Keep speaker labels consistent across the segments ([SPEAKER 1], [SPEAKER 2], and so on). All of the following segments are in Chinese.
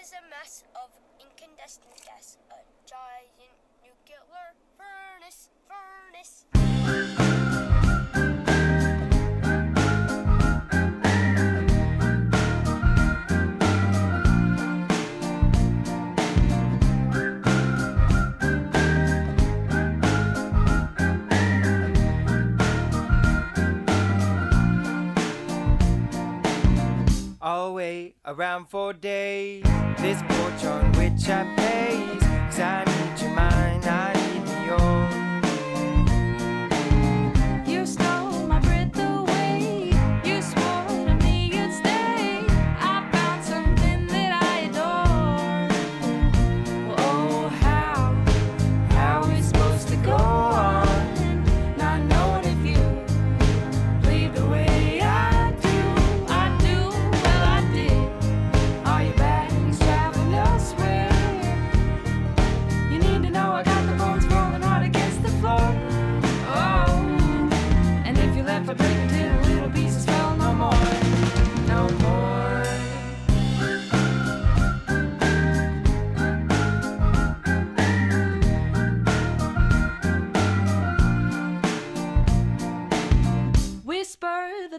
[SPEAKER 1] is a mass of incandescent gas, a giant nuclear furnace, furnace.
[SPEAKER 2] I'll around for days. This porch on which I pace. Cause I need your mind, I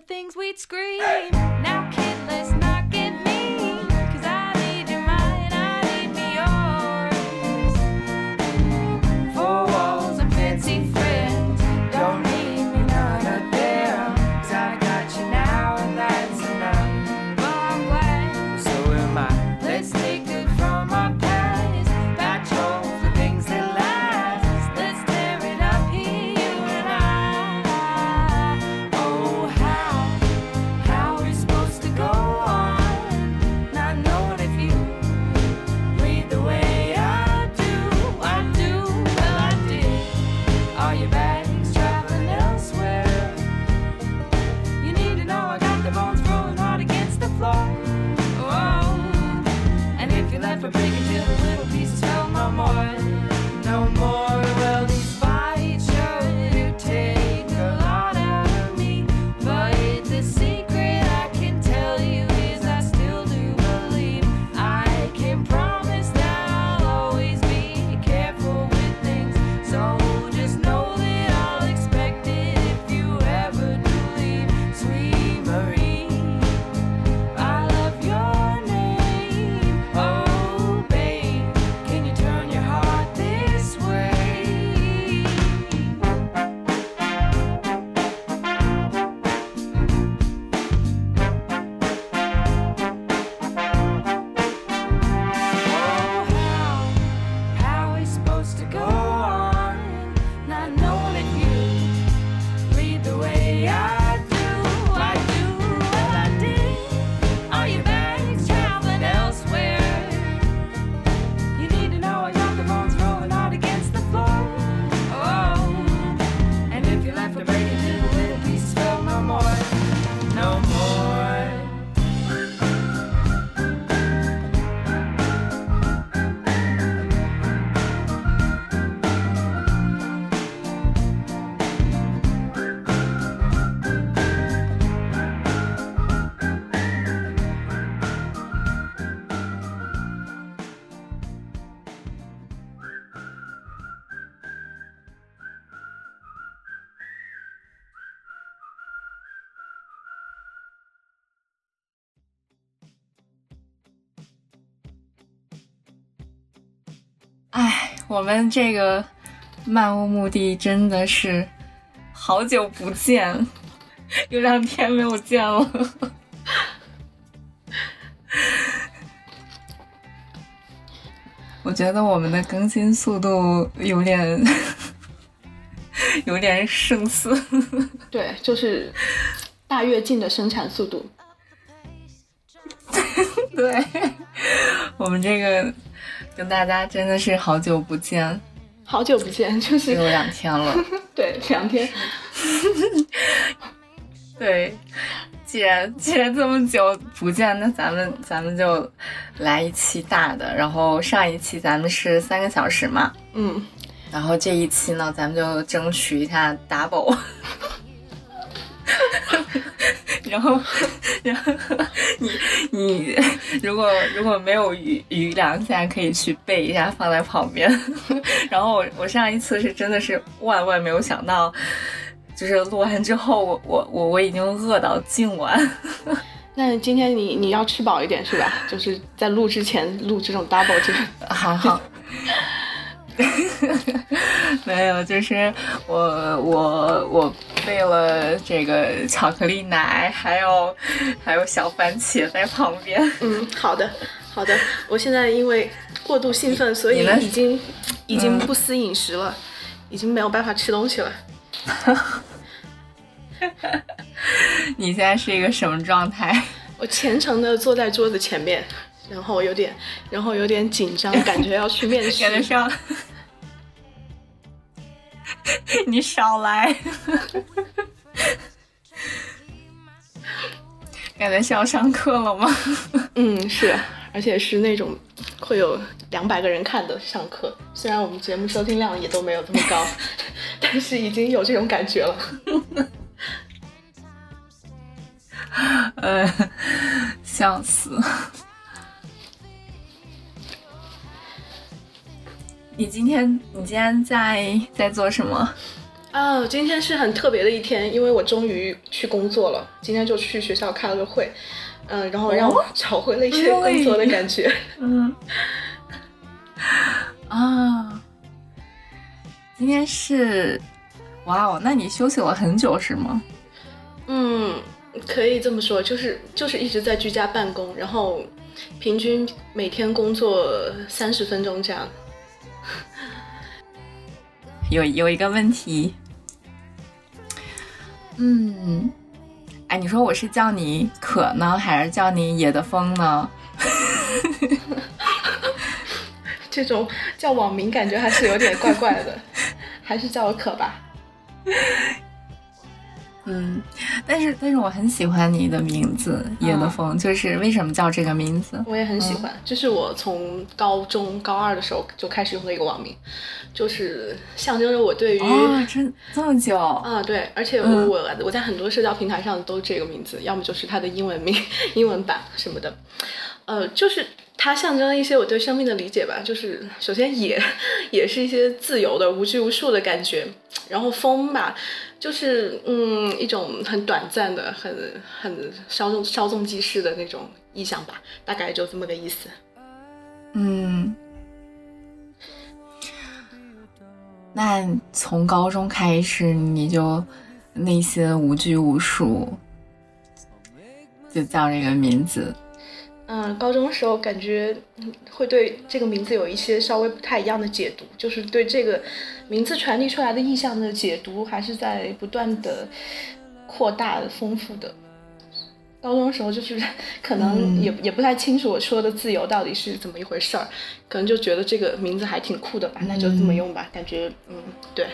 [SPEAKER 3] things we'd scream. To go
[SPEAKER 4] 我们这个漫无目的真的是好久不见，有两天没有见了。我觉得我们的更新速度有点 有点生涩。
[SPEAKER 5] 对，就是大跃进的生产速度。
[SPEAKER 4] 对，我们这个跟大家真的是好久不见，
[SPEAKER 5] 好久不见，就是
[SPEAKER 4] 有两天了。
[SPEAKER 5] 对两天。
[SPEAKER 4] 对，既然既然这么久不见，那咱们咱们就来一期大的。然后上一期咱们是三个小时嘛，
[SPEAKER 5] 嗯，
[SPEAKER 4] 然后这一期呢，咱们就争取一下 double，然后，然后你你如果如果没有余余粮，现在可以去备一下，放在旁边。然后我我上一次是真的是万万没有想到，就是录完之后，我我我我已经饿到今晚。
[SPEAKER 5] 那今天你你要吃饱一点是吧？就是在录之前录这种 double 这个。
[SPEAKER 4] 还好。没有，就是我我我备了这个巧克力奶，还有还有小番茄在旁边。
[SPEAKER 5] 嗯，好的，好的。我现在因为过度兴奋，所以
[SPEAKER 4] 呢
[SPEAKER 5] 已经已经不思饮食了，已经没有办法吃东西了。
[SPEAKER 4] 你现在是一个什么状态？
[SPEAKER 5] 我虔诚的坐在桌子前面，然后有点，然后有点紧张，感觉要去面试。
[SPEAKER 4] 感觉要，你少来，感觉是要上课了吗？
[SPEAKER 5] 嗯，是，而且是那种会有两百个人看的上课。虽然我们节目收听量也都没有这么高，但是已经有这种感觉了。
[SPEAKER 4] 呃，笑死。你今天你今天在在做什么？
[SPEAKER 5] 啊，今天是很特别的一天，因为我终于去工作了。今天就去学校开了个会，嗯、然后让我找回了一些工作的感觉。
[SPEAKER 4] 嗯，啊，今天是，哇哦，那你休息了很久是吗？
[SPEAKER 5] 嗯，可以这么说，就是就是一直在居家办公，然后平均每天工作三十分钟这样。
[SPEAKER 4] 有有一个问题，嗯，哎，你说我是叫你可呢，还是叫你野的风呢？
[SPEAKER 5] 这种叫网名感觉还是有点怪怪的，还是叫我可吧。
[SPEAKER 4] 嗯，但是但是我很喜欢你的名字野的风，就是为什么叫这个名字？
[SPEAKER 5] 我也很喜欢，就是我从高中高二的时候就开始用的一个网名，就是象征着我对于
[SPEAKER 4] 哦，真这么久？
[SPEAKER 5] 啊，对，而且我我在很多社交平台上都这个名字，要么就是它的英文名、英文版什么的，呃，就是它象征了一些我对生命的理解吧。就是首先野，也是一些自由的、无拘无束的感觉，然后风吧，就是嗯一种很短暂的、很很稍纵稍纵即逝的那种意象吧，大概就这么个意思。
[SPEAKER 4] 嗯，那从高中开始你就内心无拘无束，就叫这个名字。
[SPEAKER 5] 嗯，高中时候感觉嗯会对这个名字有一些稍微不太一样的解读，就是对这个名字传递出来的意象的解读，还是在不断的扩大、丰富的。高中时候就是 可能也、也不太清楚我说的自由到底是怎么一回事儿，可能就觉得这个名字还挺酷的吧，那就这么用吧。感觉嗯，对，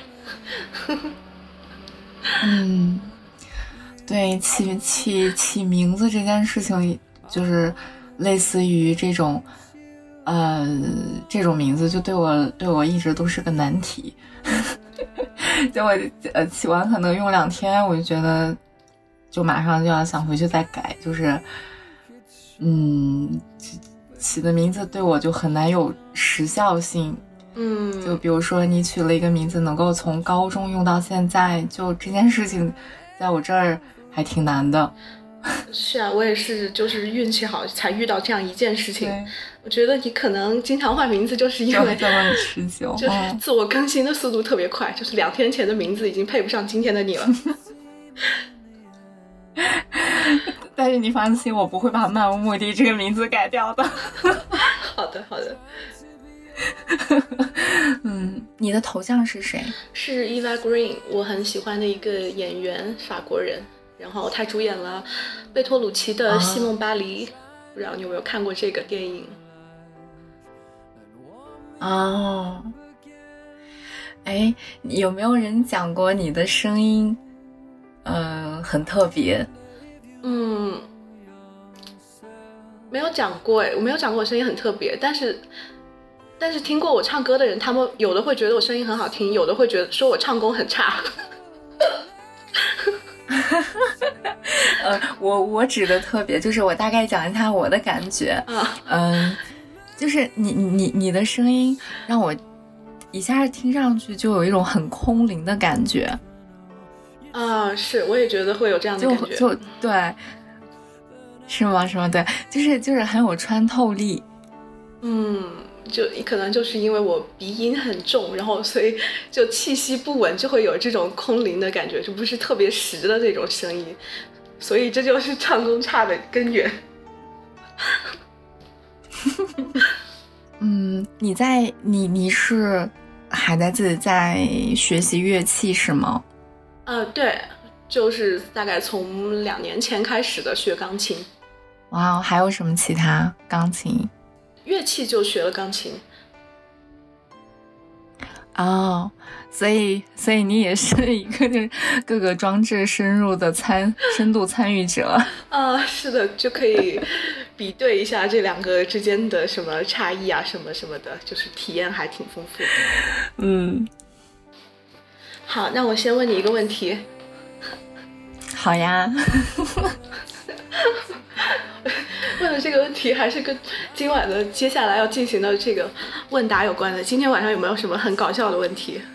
[SPEAKER 4] 嗯，对，起起起名字这件事情，就是类似于这种，呃，这种名字就对我对我一直都是个难题。就我呃起完可能用两天，我就觉得就马上就要想回去再改，就是嗯起起的名字对我就很难有时效性。
[SPEAKER 5] 嗯，
[SPEAKER 4] 就比如说你取了一个名字，能够从高中用到现在，就这件事情，在我这儿还挺难的。
[SPEAKER 5] 是啊，我也是，就是运气好才遇到这样一件事情。我觉得你可能经常换名字，就是因为
[SPEAKER 4] 就这么持久。
[SPEAKER 5] 就是
[SPEAKER 4] 嗯
[SPEAKER 5] 自我更新的速度特别快，就是两天前的名字已经配不上今天的你了。
[SPEAKER 4] 但是你放心，我不会把漫无目的这个名字改掉的。
[SPEAKER 5] 好的，好的，
[SPEAKER 4] 嗯，你的头像是谁？
[SPEAKER 5] 是 Eva Green，我很喜欢的一个演员，法国人。然后他主演了贝托鲁奇的《西梦巴黎》不知道你有没有看过这个电影？
[SPEAKER 4] 哦，哎，有没有人讲过你的声音，嗯、很特别？
[SPEAKER 5] 嗯，没有讲过哎，我没有讲过我声音很特别，但是但是听过我唱歌的人，他们有的会觉得我声音很好听，有的会觉得说我唱功很差。
[SPEAKER 4] 呃，我我指的特别，就是我大概讲一下我的感觉。
[SPEAKER 5] 啊，
[SPEAKER 4] 嗯，就是你你你的声音让我一下听上去就有一种很空灵的感觉，
[SPEAKER 5] 啊，是，我也觉得会有这样的
[SPEAKER 4] 就
[SPEAKER 5] 感觉。
[SPEAKER 4] 就对，是吗？是吗？对，就是就是很有穿透力。
[SPEAKER 5] 嗯，就可能就是因为我鼻音很重，然后所以就气息不稳，就会有这种空灵的感觉，就不是特别实的那种声音，所以这就是唱功差的根源。
[SPEAKER 4] 嗯，你在你你是还在自己在学习乐器是吗？
[SPEAKER 5] 呃，对，就是大概从两年前开始的学钢琴，
[SPEAKER 4] 哇，还有什么其他钢琴？
[SPEAKER 5] 乐器就学了钢琴。
[SPEAKER 4] 哦，所以所以你也是一个就是各个装置深入的参深度参与者。
[SPEAKER 5] 啊，是的，就可以比对一下这两个之间的什么差异啊，什么什么的，就是体验还挺丰富的。
[SPEAKER 4] 嗯，
[SPEAKER 5] 好，那我先问你一个问题，
[SPEAKER 4] 好呀。
[SPEAKER 5] 问的这个问题还是跟今晚的接下来要进行的这个问答有关的。今天晚上有没有什么很搞笑的问题？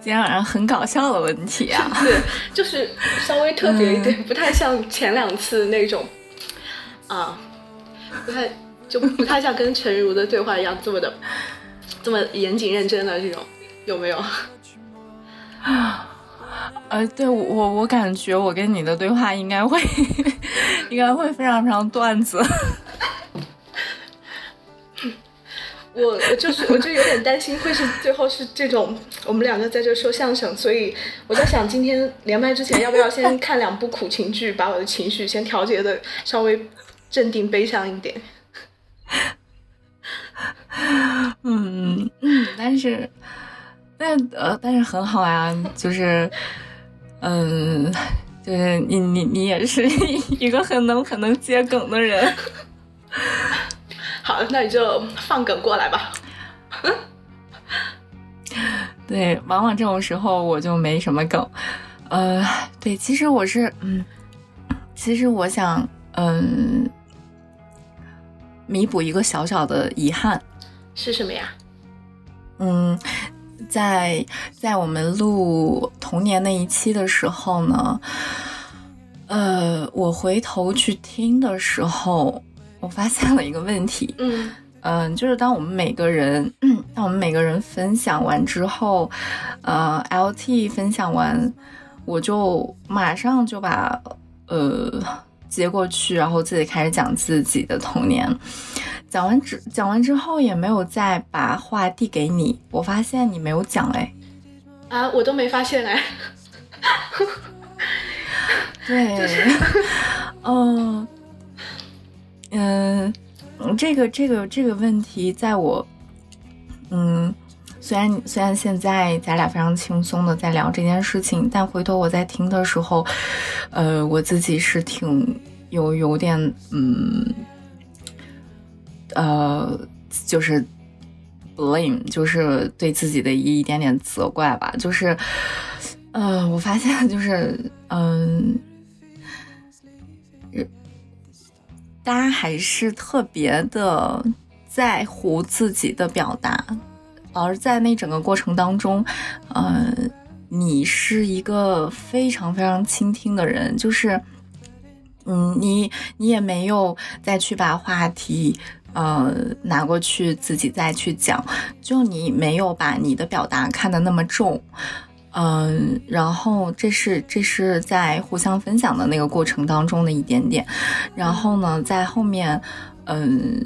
[SPEAKER 4] 今天晚上很搞笑的问题啊。
[SPEAKER 5] 对，就是稍微特别一点，不太像前两次那种，啊，不太就不太像跟陈如的对话一样这么的这么严谨认真的这种，有没有？
[SPEAKER 4] 呃，对我我我感觉我跟你的对话应该会 应该会非常非常段子。
[SPEAKER 5] 我我就是我就有点担心会是最后是这种我们两个在这说相声，所以我在想今天连麦之前要不要先看两部苦情剧，把我的情绪先调节的稍微镇定悲伤一点。
[SPEAKER 4] 嗯嗯，但是但呃但是很好呀，就是嗯。就是你你你也是 一个很能很能接梗的人，
[SPEAKER 5] 好，那你就放梗过来吧。
[SPEAKER 4] 对，往往这种时候我就没什么梗。呃，对，其实我是，嗯，其实我想，嗯，弥补一个小小的遗憾。
[SPEAKER 5] 是什么呀？
[SPEAKER 4] 嗯，在在我们录童年那一期的时候呢，呃，我回头去听的时候，我发现了一个问题。
[SPEAKER 5] 嗯
[SPEAKER 4] 嗯，就是当我们每个人，当我们每个人分享完之后，呃，LT 分享完，我就马上就把呃接过去，然后自己开始讲自己的童年。讲完之讲完之后，也没有再把话递给你。我发现你没有讲哎，
[SPEAKER 5] 啊，我都没发现哎。
[SPEAKER 4] 对，嗯嗯。这个这个这个问题，在我，嗯，虽然虽然现在咱俩非常轻松的在聊这件事情，但回头我在听的时候，呃，我自己是挺有有点，嗯，呃，就是 blame，就是对自己的一一点点责怪吧，就是，呃，我发现就是，嗯。大家还是特别的在乎自己的表达，而在那整个过程当中，呃，你是一个非常非常倾听的人，就是，嗯，你你也没有再去把话题呃拿过去自己再去讲，就你没有把你的表达看得那么重。嗯，然后这是这是在互相分享的那个过程当中的一点点，然后呢，在后面，嗯，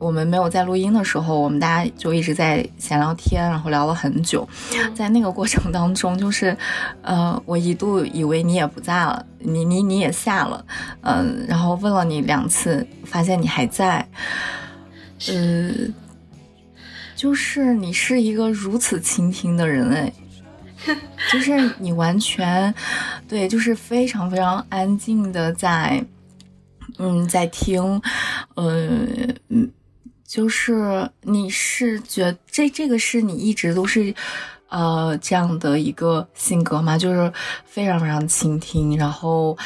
[SPEAKER 4] 我们没有在录音的时候，我们大家就一直在闲聊天，然后聊了很久，在那个过程当中，就是，呃，我一度以为你也不在了，你你你也下了，嗯，然后问了你两次，发现你还在，嗯，就是你是一个如此倾听的人哎。就是你完全，对，就是非常非常安静的在，嗯，在听，嗯嗯，就是你是觉这这个是你一直都是，呃这样的一个性格嘛，就是非常非常倾听，然后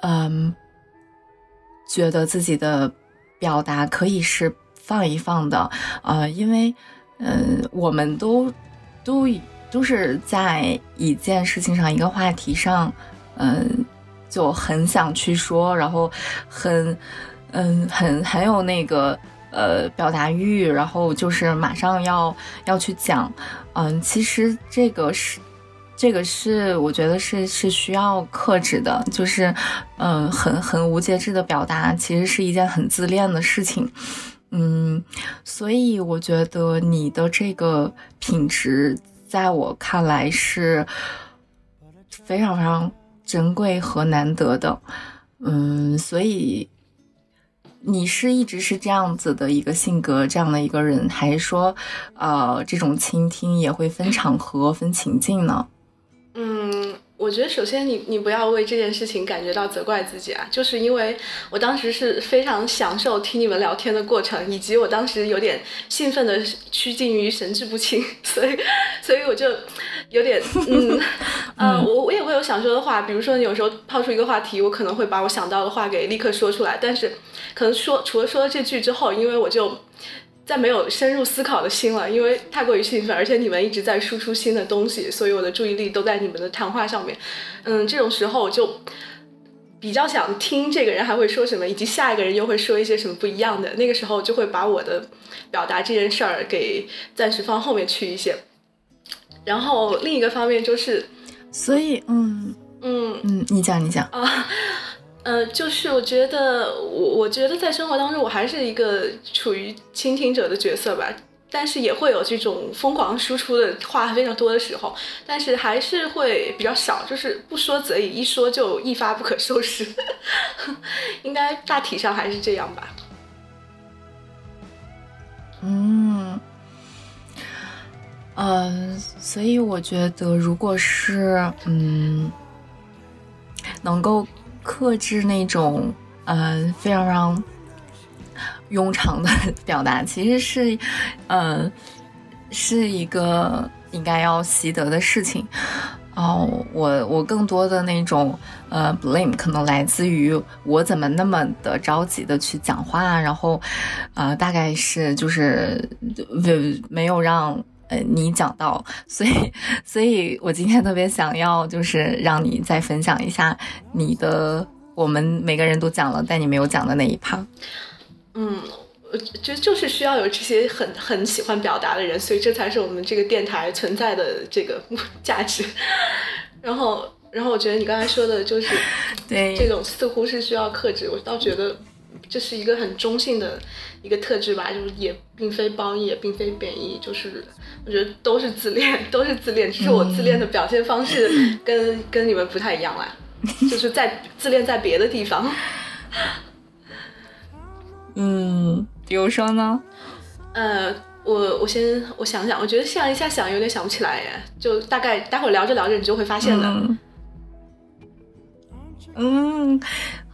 [SPEAKER 4] 嗯，觉得自己的表达可以是放一放的，呃，因为嗯、我们都都都是在一件事情上一个话题上，嗯、就很想去说，然后很嗯很很有那个呃表达欲，然后就是马上要要去讲，嗯，其实这个是。这个是我觉得是是需要克制的，就是，嗯、很很无节制的表达，其实是一件很自恋的事情，嗯，所以我觉得你的这个品质，在我看来是非常非常珍贵和难得的，嗯，所以你是一直是这样子的一个性格，这样的一个人，还是说，呃，这种倾听也会分场合、分情境呢？
[SPEAKER 5] 嗯，我觉得首先你你不要为这件事情感觉到责怪自己啊，就是因为我当时是非常享受听你们聊天的过程，以及我当时有点兴奋的趋近于神志不清，所以所以我就有点嗯 呃，我我也会有想说的话，比如说有时候抛出一个话题，我可能会把我想到的话给立刻说出来，但是可能说除了说了这句之后，因为我就。再没有深入思考的心了，因为太过于兴奋，而且你们一直在输出新的东西，所以我的注意力都在你们的谈话上面。嗯，这种时候我就比较想听这个人还会说什么，以及下一个人又会说一些什么不一样的。那个时候就会把我的表达这件事儿给暂时放后面去一些。然后另一个方面就是，
[SPEAKER 4] 所以，嗯
[SPEAKER 5] 嗯，
[SPEAKER 4] 嗯，你讲，你讲。
[SPEAKER 5] 啊，呃，就是我觉得我我觉得在生活当中，我还是一个处于倾听者的角色吧，但是也会有这种疯狂输出的话非常多的时候，但是还是会比较少，就是不说则已，一说就一发不可收拾，应该大体上还是这样吧。
[SPEAKER 4] 嗯，呃，所以我觉得，如果是嗯，能够克制那种呃非常非常庸常的表达，其实是呃是一个应该要习得的事情。哦，我我更多的那种呃 blame 可能来自于我怎么那么的着急的去讲话，然后呃大概是就是没没有让呃你讲到，所以 所以我今天特别想要就是让你再分享一下你的我们每个人都讲了，但你没有讲的那一趴。
[SPEAKER 5] 嗯，我觉得就是需要有这些很很喜欢表达的人，所以这才是我们这个电台存在的这个价值。然后，然后我觉得你刚才说的就是
[SPEAKER 4] 对
[SPEAKER 5] 这种似乎是需要克制，我倒觉得这是一个很中性的一个特质吧，就是也并非褒义，也并非贬义，就是我觉得都是自恋，都是自恋，只是我自恋的表现方式跟、跟你们不太一样啦，就是在自恋在别的地方。
[SPEAKER 4] 嗯，比如说呢？
[SPEAKER 5] 呃，我我先我想想，我觉得想一下想有点想不起来耶，就大概待会儿聊着聊着你就会发现的。
[SPEAKER 4] 嗯，嗯，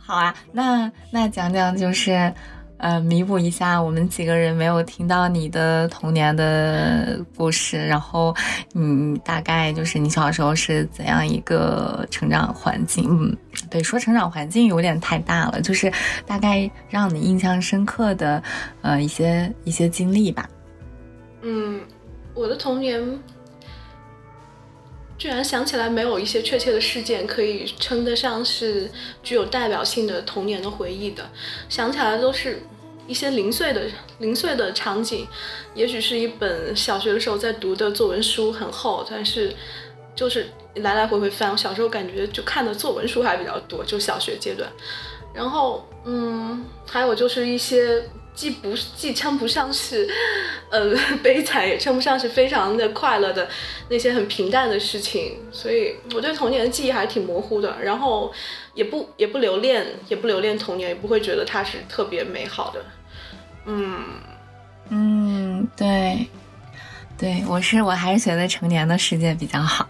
[SPEAKER 4] 好啊，那那讲讲就是，呃，弥补一下我们几个人没有听到你的童年的故事，然后你大概就是你小时候是怎样一个成长环境？嗯，对，说成长环境有点太大了，就是大概让你印象深刻的呃一些一些经历吧。
[SPEAKER 5] 嗯，我的童年居然想起来没有一些确切的事件可以称得上是具有代表性的童年的回忆的，想起来都是一些零碎的零碎的场景，也许是一本小学的时候在读的作文书，很厚，但是就是来来回回翻。我小时候感觉就看的作文书还比较多，就小学阶段。然后，嗯，还有就是一些既不既称不上是，呃，悲惨，也称不上是非常的快乐的那些很平淡的事情，所以我对童年的记忆还挺模糊的。然后也不也不留恋，也不留恋童年，也不会觉得它是特别美好的。嗯，
[SPEAKER 4] 嗯，对，对我是我还是觉得成年的世界比较好。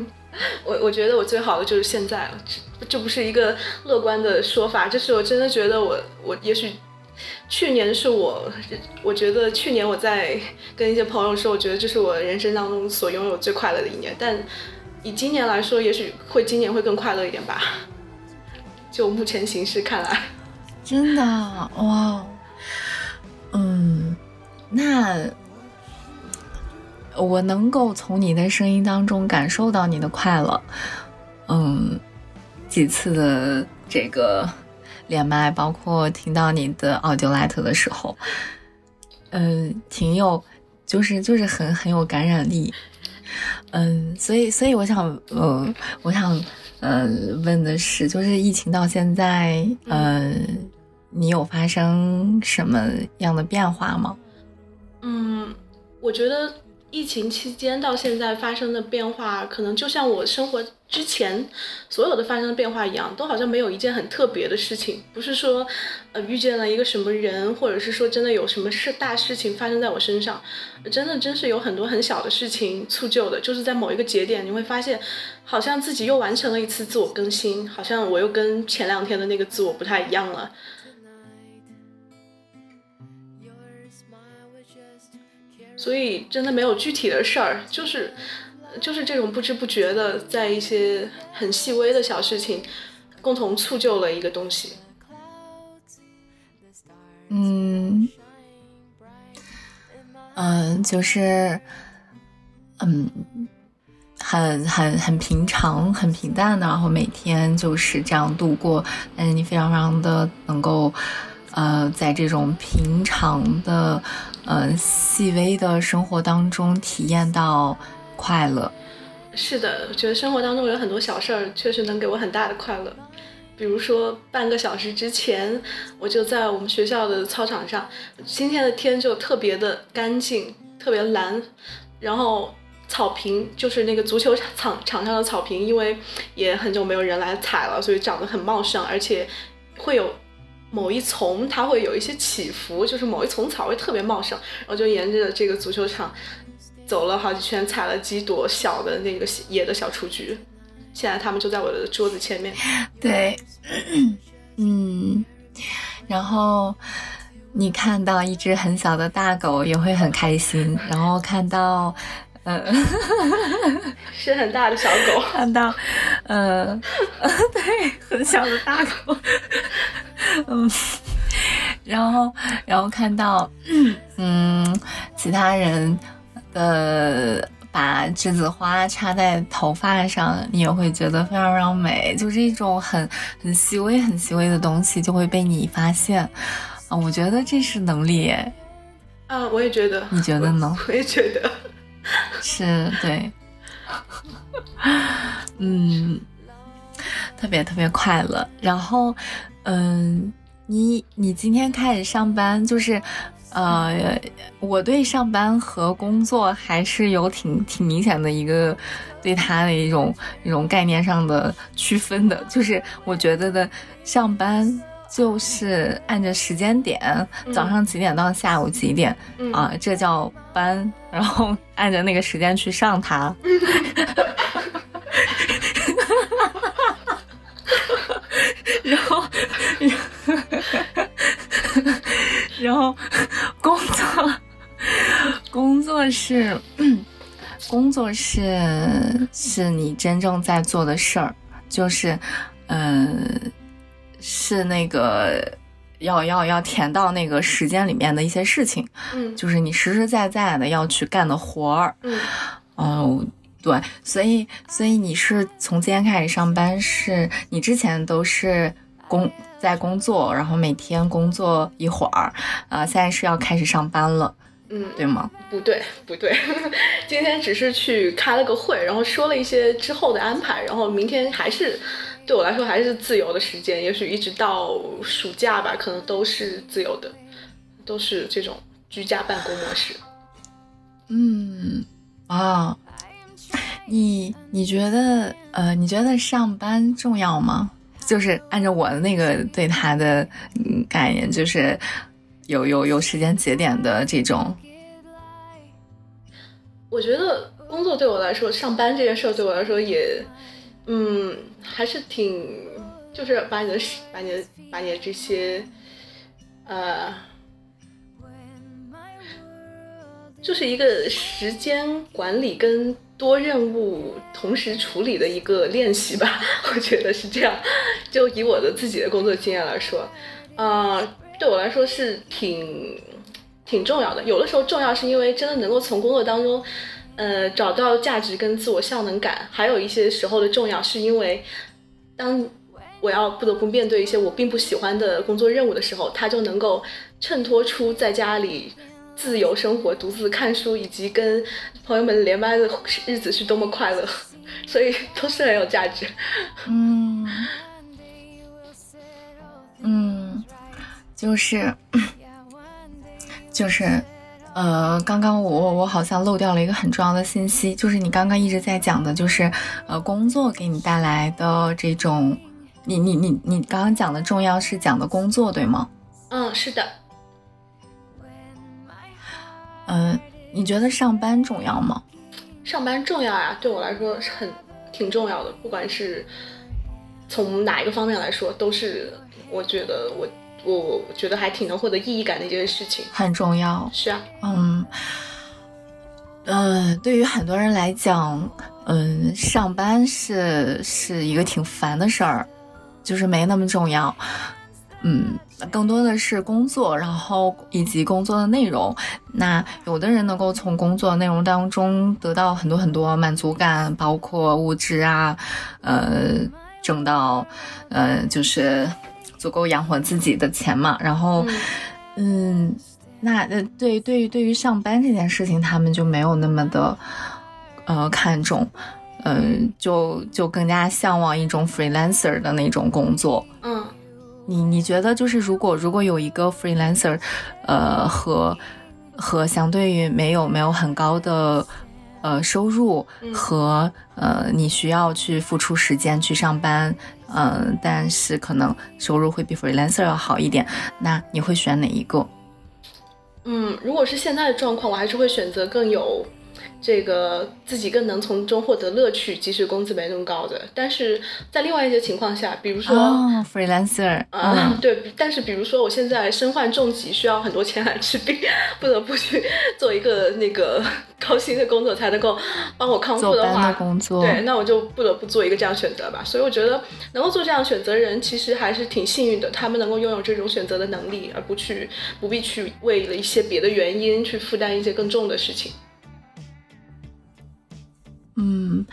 [SPEAKER 5] 我我觉得我最好的就是现在了，这这不是一个乐观的说法，这是我真的觉得我我也许去年是我，我觉得去年我在跟一些朋友说，我觉得这是我人生当中所拥有最快乐的一年。但以今年来说，也许会今年会更快乐一点吧。就目前形势看来，
[SPEAKER 4] 真的哇，嗯，那我能够从你的声音当中感受到你的快乐。嗯，几次的这个连麦，包括听到你的 audio light 的时候，嗯，挺有，就是就是很很有感染力。嗯，所以所以我想，呃，我想。呃，问的是，就是疫情到现在，呃，你有发生什么样的变化吗？
[SPEAKER 5] 嗯，我觉得。疫情期间到现在发生的变化，可能就像我生活之前所有的发生的变化一样，都好像没有一件很特别的事情。不是说，呃，遇见了一个什么人，或者是说真的有什么事大事情发生在我身上，真的真是有很多很小的事情促就的。就是在某一个节点，你会发现，好像自己又完成了一次自我更新，好像我又跟前两天的那个自我不太一样了。所以真的没有具体的事儿，就是就是这种不知不觉的，在一些很细微的小事情，共同促就了一个东西。
[SPEAKER 4] 嗯嗯，就是嗯，很很很平常、很平淡的，然后每天就是这样度过。但是你非常非常的能够呃，在这种平常的。呃，细微的生活当中体验到快乐，
[SPEAKER 5] 是的，我觉得生活当中有很多小事儿确实能给我很大的快乐。比如说半个小时之前，我就在我们学校的操场上，今天的天就特别的干净，特别蓝，然后草坪就是那个足球场场上的草坪，因为也很久没有人来踩了，所以长得很茂盛，而且会有。某一丛它会有一些起伏，就是某一丛草会特别茂盛，然后就沿着这个足球场走了好几圈，采了几朵小的那个野的小雏菊，现在它们就在我的桌子前面。
[SPEAKER 4] 对，嗯，然后你看到一只很小的大狗也会很开心，然后看到。嗯，
[SPEAKER 5] 是很大的小狗，
[SPEAKER 4] 看到，嗯，对，很小的大狗，嗯，然后，然后看到，嗯，其他人的把栀子花插在头发上，你也会觉得非常非常美，就是一种很很细微、很细微的东西就会被你发现，啊，我觉得这是能力，
[SPEAKER 5] 啊，我也觉得，
[SPEAKER 4] 你觉得呢？
[SPEAKER 5] 我也觉得。
[SPEAKER 4] 是对，嗯，特别特别快乐。然后，嗯，你你今天开始上班，就是，呃，我对上班和工作还是有挺挺明显的一个对他的一种一种概念上的区分的，就是我觉得的上班。就是按着时间点，早上几点到下午几点啊，这叫班，然后 按着那个时间去上它。然后，然后工作，工作是，工作是是你真正在做的事儿，就是，嗯。是那个要要要填到那个时间里面的一些事情，
[SPEAKER 5] 嗯，
[SPEAKER 4] 就是你实实在在的要去干的活儿，
[SPEAKER 5] 嗯，
[SPEAKER 4] 哦，对，所以所以你是从今天开始上班，是你之前都是工在工作，然后每天工作一会儿，啊，现在是要开始上班了，
[SPEAKER 5] 嗯，
[SPEAKER 4] 对吗？
[SPEAKER 5] 不对，不对，今天只是去开了个会，然后说了一些之后的安排，然后明天还是。对我来说还是自由的时间，也许一直到暑假吧，可能都是自由的，都是这种居家办公模式。
[SPEAKER 4] 嗯，啊，你你觉得呃，你觉得上班重要吗？就是按照我的那个对他的概念，就是有有有时间节点的这种。
[SPEAKER 5] 我觉得工作对我来说，上班这件事对我来说也。嗯，还是挺，就是把你的、把你的、把你的这些呃，就是一个时间管理跟多任务同时处理的一个练习吧，我觉得是这样。就以我的自己的工作经验来说，呃、对我来说是挺挺重要的。有的时候重要是因为真的能够从工作当中，呃，找到价值跟自我效能感；还有一些时候的重要是因为，当我要不得不面对一些我并不喜欢的工作任务的时候，它就能够衬托出在家里自由生活、独自看书以及跟朋友们连麦的日子是多么快乐，所以都是很有价值。
[SPEAKER 4] 嗯嗯，就是 就是呃，刚刚我我好像漏掉了一个很重要的信息，就是你刚刚一直在讲的，就是呃，工作给你带来的这种，你你你你刚刚讲的重要是讲的工作对吗？
[SPEAKER 5] 嗯，是的，
[SPEAKER 4] 呃，你觉得上班重要吗？
[SPEAKER 5] 上班重要呀，对我来说是很挺重要的，不管是从哪一个方面来说，都是我觉得我我我觉得还挺能获得意义感的一件事情。
[SPEAKER 4] 很重要。
[SPEAKER 5] 是啊，
[SPEAKER 4] 嗯，呃，对于很多人来讲，嗯、上班是是一个挺烦的事儿，就是没那么重要。嗯，更多的是工作，然后以及工作的内容。那有的人能够从工作内容当中得到很多很多满足感，包括物质啊，呃，挣到呃就是足够养活自己的钱嘛。然后，嗯，那呃，对对于对于上班这件事情，他们就没有那么的呃看重，嗯、就就更加向往一种 freelancer 的那种工作。
[SPEAKER 5] 嗯
[SPEAKER 4] 你你觉得就是如果如果有一个 freelancer，呃和和相对于没有没有很高的呃收入
[SPEAKER 5] 嗯
[SPEAKER 4] 和呃你需要去付出时间去上班，嗯、但是可能收入会比 freelancer 要好一点，那你会选哪一个？
[SPEAKER 5] 嗯，如果是现在的状况，我还是会选择更有这个自己更能从中获得乐趣，即使工资没那么高的。但是在另外一些情况下，比如说。
[SPEAKER 4] 哦，freelancer，
[SPEAKER 5] 啊、
[SPEAKER 4] 嗯，
[SPEAKER 5] 对，但是比如说我现在身患重疾，需要很多钱来治病，不得不去 做一个那个 高薪的工作，才能够帮我康复的话，
[SPEAKER 4] 的工作，
[SPEAKER 5] 对，那我就不得不做一个这样选择吧。所以我觉得能够做这样选择的人，其实还是挺幸运的，他们能够拥有这种选择的能力，而不去不必去为了一些别的原因去负担一些更重的事情。
[SPEAKER 4] 嗯，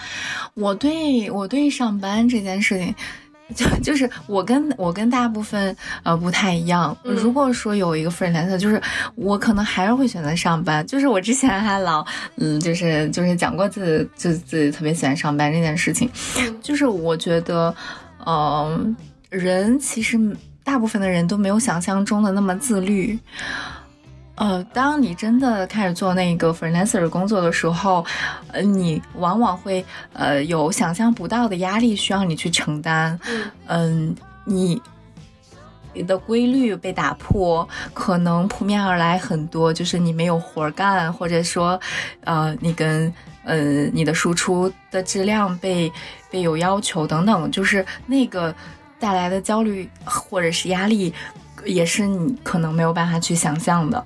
[SPEAKER 4] 我对我对上班这件事情，就就是我跟我跟大部分呃不太一样。
[SPEAKER 5] 嗯
[SPEAKER 4] 如果说有一个 freelancer，就是我可能还是会选择上班。就是我之前还老嗯，就是就是讲过自己自自己特别喜欢上班这件事情。
[SPEAKER 5] 嗯
[SPEAKER 4] 就是我觉得，嗯、人其实大部分的人都没有想象中的那么自律。呃，当你真的开始做那个 freelancer 工作的时候，呃，你往往会呃有想象不到的压力需要你去承担。
[SPEAKER 5] 嗯，
[SPEAKER 4] 你你的规律被打破，可能扑面而来很多，就是你没有活干，或者说，呃，你跟呃你的输出的质量被被有要求等等，就是那个带来的焦虑或者是压力，也是你可能没有办法去想象的。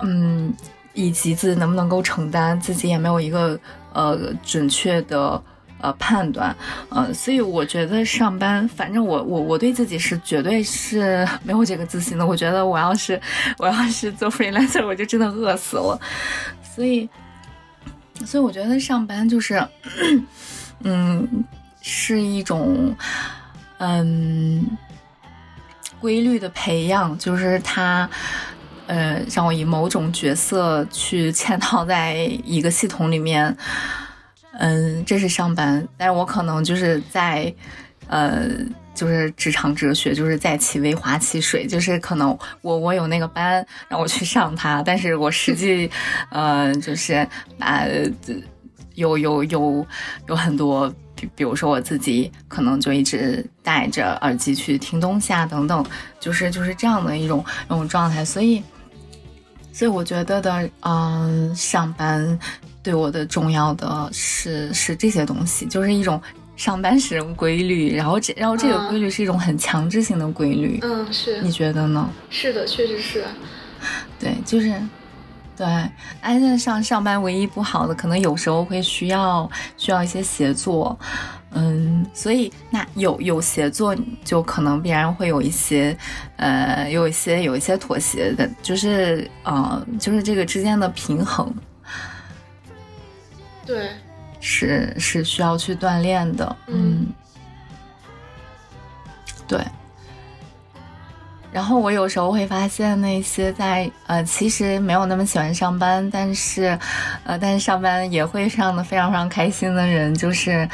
[SPEAKER 4] 嗯，以及自己能不能够承担，自己也没有一个呃准确的呃判断，呃，所以我觉得上班，反正我我我对自己是绝对是没有这个自信的。我觉得我要是我要是做 freelancer，我就真的饿死了。所以，所以我觉得上班就是，嗯，是一种嗯规律的培养，就是他。呃，让我以某种角色去嵌套在一个系统里面，嗯，这是上班，但是我可能就是在，呃，就是职场哲学，就是在其位划其水，就是可能我我有那个班让我去上它，但是我实际，呃，就是把、有有有有很多。比比如说我自己可能就一直戴着耳机去听东西啊，等等，就是就是这样的一种一种状态，所以，所以我觉得的，嗯、上班对我的重要的是是这些东西，就是一种上班时间规律，然后这然后这个
[SPEAKER 5] 嗯
[SPEAKER 4] 规律是一种很强制性的规律，
[SPEAKER 5] 嗯，是
[SPEAKER 4] 你觉得呢？
[SPEAKER 5] 是的，确实是。
[SPEAKER 4] 对，就是。对，安静上上班唯一不好的，可能有时候会需要需要一些协作，嗯，所以那有有协作，就可能必然会有一些，呃，有一些有一些妥协的，就是呃，就是这个之间的平衡
[SPEAKER 5] 对，
[SPEAKER 4] 是是需要去锻炼的，
[SPEAKER 5] 嗯。
[SPEAKER 4] 嗯，对。然后我有时候会发现，那些在呃其实没有那么喜欢上班，但是，呃，但是上班也会上的非常非常开心的人，就是，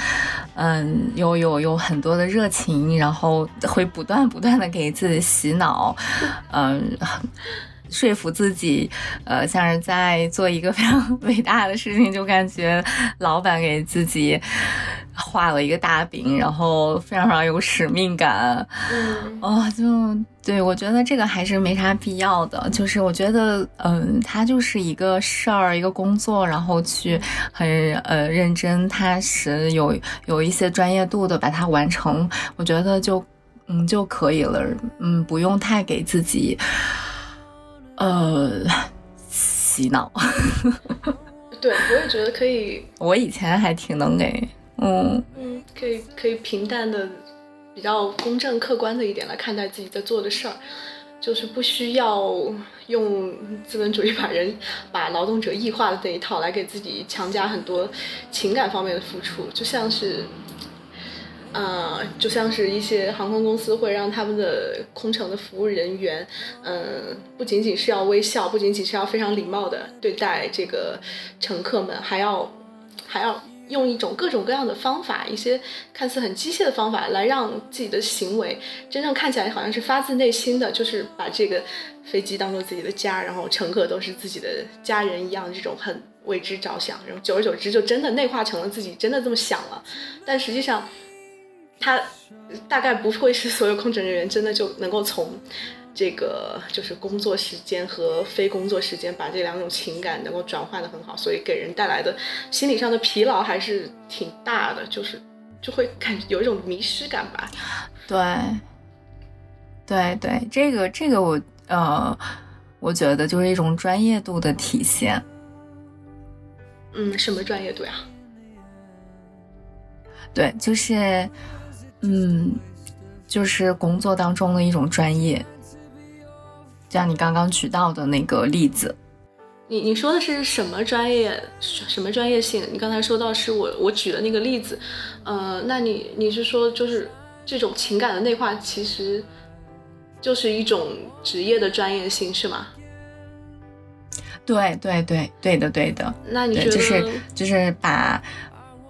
[SPEAKER 4] 嗯，有有有很多的热情，然后会不断不断的给自己洗脑，嗯、说服自己，呃，像是在做一个非常伟大的事情，就感觉老板给自己画了一个大饼，然后非常非常有使命感。
[SPEAKER 5] 嗯
[SPEAKER 4] 哦，就对我觉得这个还是没啥必要的。就是我觉得，嗯，它就是一个事儿，一个工作，然后去很呃认真、踏实，有有一些专业度的把它完成，我觉得就嗯就可以了。嗯，不用太给自己呃洗脑。
[SPEAKER 5] 对，我也觉得可以，
[SPEAKER 4] 我以前还挺能给，嗯
[SPEAKER 5] 嗯，可以可以平淡的、比较公正客观的一点来看待自己在做的事儿，就是不需要用资本主义把人把劳动者异化的那一套来给自己强加很多情感方面的付出，就像是。呃，就像是一些航空公司会让他们的空乘的服务人员，嗯、不仅仅是要微笑，不仅仅是要非常礼貌的对待这个乘客们，还要还要用一种各种各样的方法，一些看似很机械的方法，来让自己的行为真正看起来好像是发自内心的，就是把这个飞机当做自己的家，然后乘客都是自己的家人一样，这种很为之着想，然后久而久之就真的内化成了自己真的这么想了，但实际上。他大概不会是所有空乘人员真的就能够从这个就是工作时间和非工作时间把这两种情感能够转换的很好，所以给人带来的心理上的疲劳还是挺大的，就是就会感有一种迷失感吧。
[SPEAKER 4] 对，对对，这个这个我呃，我觉得就是一种专业度的体现。
[SPEAKER 5] 嗯，什么专业度呀？
[SPEAKER 4] 对，就是，嗯，就是工作当中的一种专业，像你刚刚举到的那个例子，
[SPEAKER 5] 你你说的是什么专业？什么专业性？你刚才说到是我我举的那个例子，呃，那你你是说就是这种情感的内化，其实就是一种职业的专业性，是吗？
[SPEAKER 4] 对对对对的对的，
[SPEAKER 5] 那你觉得？
[SPEAKER 4] 就是就是把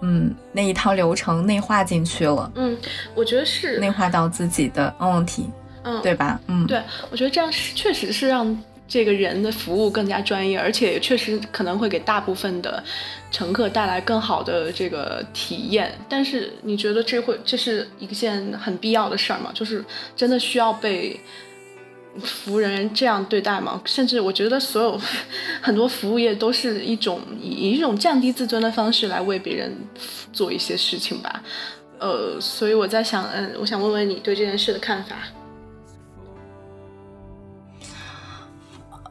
[SPEAKER 4] 嗯那一套流程内化进去了，
[SPEAKER 5] 嗯，我觉得是
[SPEAKER 4] 内化到自己的嗯体，
[SPEAKER 5] 嗯，
[SPEAKER 4] 对吧？嗯，
[SPEAKER 5] 对，我觉得这样是确实是让这个人的服务更加专业，而且也确实可能会给大部分的乘客带来更好的这个体验。但是你觉得这会这是一件很必要的事儿吗？就是真的需要被服务人员这样对待吗？甚至我觉得所有 很多服务业都是一种以以一种降低自尊的方式来为别人做一些事情吧。呃，所以我在想，嗯，我想问问你对这件事的看法。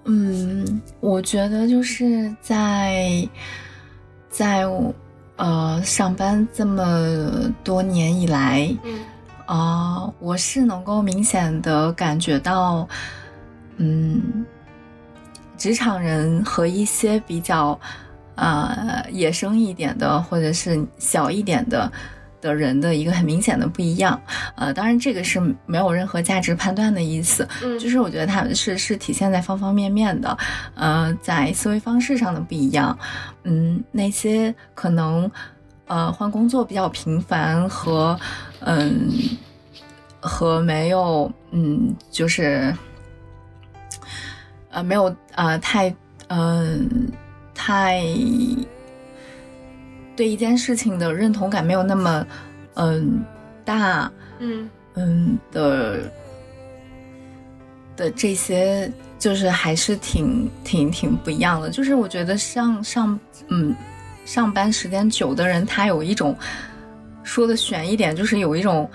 [SPEAKER 4] 嗯，我觉得就是在在呃上班这么多年以来，
[SPEAKER 5] 嗯
[SPEAKER 4] 啊、我是能够明显的感觉到，嗯，职场人和一些比较呃野生一点的或者是小一点的的人的一个很明显的不一样。呃，当然这个是没有任何价值判断的意思，
[SPEAKER 5] 嗯，
[SPEAKER 4] 就是我觉得他们是是体现在方方面面的，呃，在思维方式上的不一样，嗯，那些可能呃换工作比较频繁和嗯和没有嗯就是呃没有呃太嗯、太对一件事情的认同感没有那么嗯大，
[SPEAKER 5] 嗯
[SPEAKER 4] 嗯的的这些，就是还是挺挺挺不一样的。就是我觉得上上嗯上班时间久的人，他有一种说的悬一点，就是有一种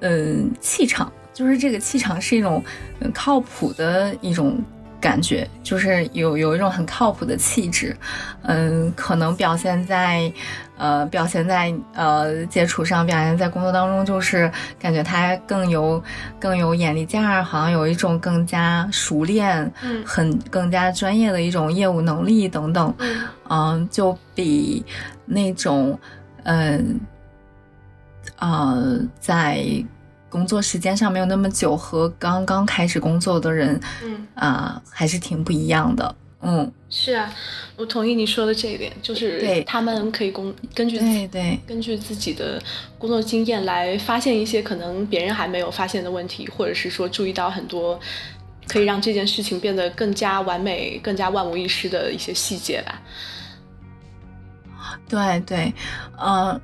[SPEAKER 4] 嗯气场，就是这个气场是一种嗯靠谱的一种。感觉就是有有一种很靠谱的气质，嗯，可能表现在，呃，表现在呃接触上，表现在工作当中，就是感觉他更有更有眼力见儿，好像有一种更加熟练，
[SPEAKER 5] 嗯。
[SPEAKER 4] 很更加专业的一种业务能力等等，
[SPEAKER 5] 嗯。
[SPEAKER 4] 嗯，就比那种，嗯，呃，在工作时间上没有那么久和刚刚开始工作的人，
[SPEAKER 5] 嗯，
[SPEAKER 4] 啊、还是挺不一样的。嗯，
[SPEAKER 5] 是啊，我同意你说的这一点，就是
[SPEAKER 4] 对
[SPEAKER 5] 他们可以工根据
[SPEAKER 4] 对对
[SPEAKER 5] 根据自己的工作经验来发现一些可能别人还没有发现的问题，或者是说注意到很多可以让这件事情变得更加完美、更加万无一失的一些细节吧。
[SPEAKER 4] 对对，呃。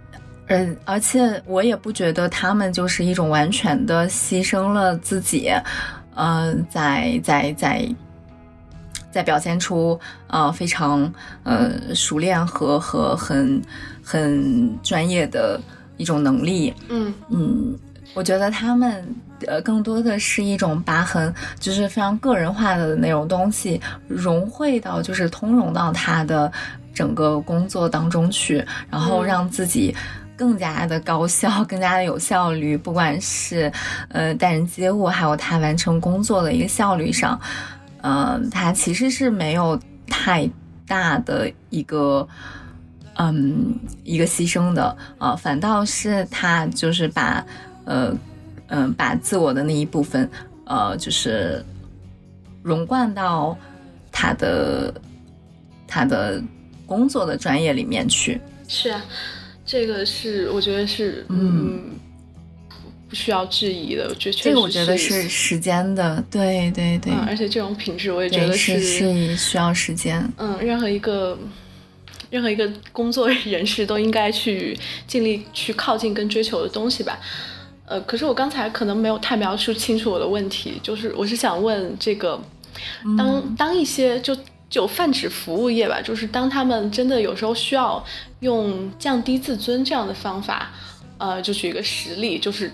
[SPEAKER 4] 而而且我也不觉得他们就是一种完全的牺牲了自己，呃，在在在在表现出呃非常呃熟练和和很很专业的一种能力，
[SPEAKER 5] 嗯
[SPEAKER 4] 嗯，我觉得他们呃更多的是一种把很就是非常个人化的那种东西融汇到就是通融到他的整个工作当中去，然后
[SPEAKER 5] 嗯
[SPEAKER 4] 让自己。更加的高效，更加的有效率，不管是呃待人接物，还有他完成工作的一个效率上，呃，他其实是没有太大的一个嗯一个牺牲的，呃，反倒是他就是把呃嗯、把自我的那一部分呃就是融贯到他的他的工作的专业里面去。
[SPEAKER 5] 是啊，这个是我觉得是
[SPEAKER 4] 嗯
[SPEAKER 5] 嗯不需要质疑的，我觉得确
[SPEAKER 4] 这个我
[SPEAKER 5] 实
[SPEAKER 4] 觉得是时间的，对对对，
[SPEAKER 5] 嗯，而且这种品质我也觉得
[SPEAKER 4] 是是需要时间。
[SPEAKER 5] 嗯，任何一个任何一个工作人士都应该去尽力去靠近跟追求的东西吧。呃，可是我刚才可能没有太描述清楚我的问题，就是我是想问这个，当当一些就就泛指服务业吧，就是当他们真的有时候需要用降低自尊这样的方法，呃，就举一个实例，就是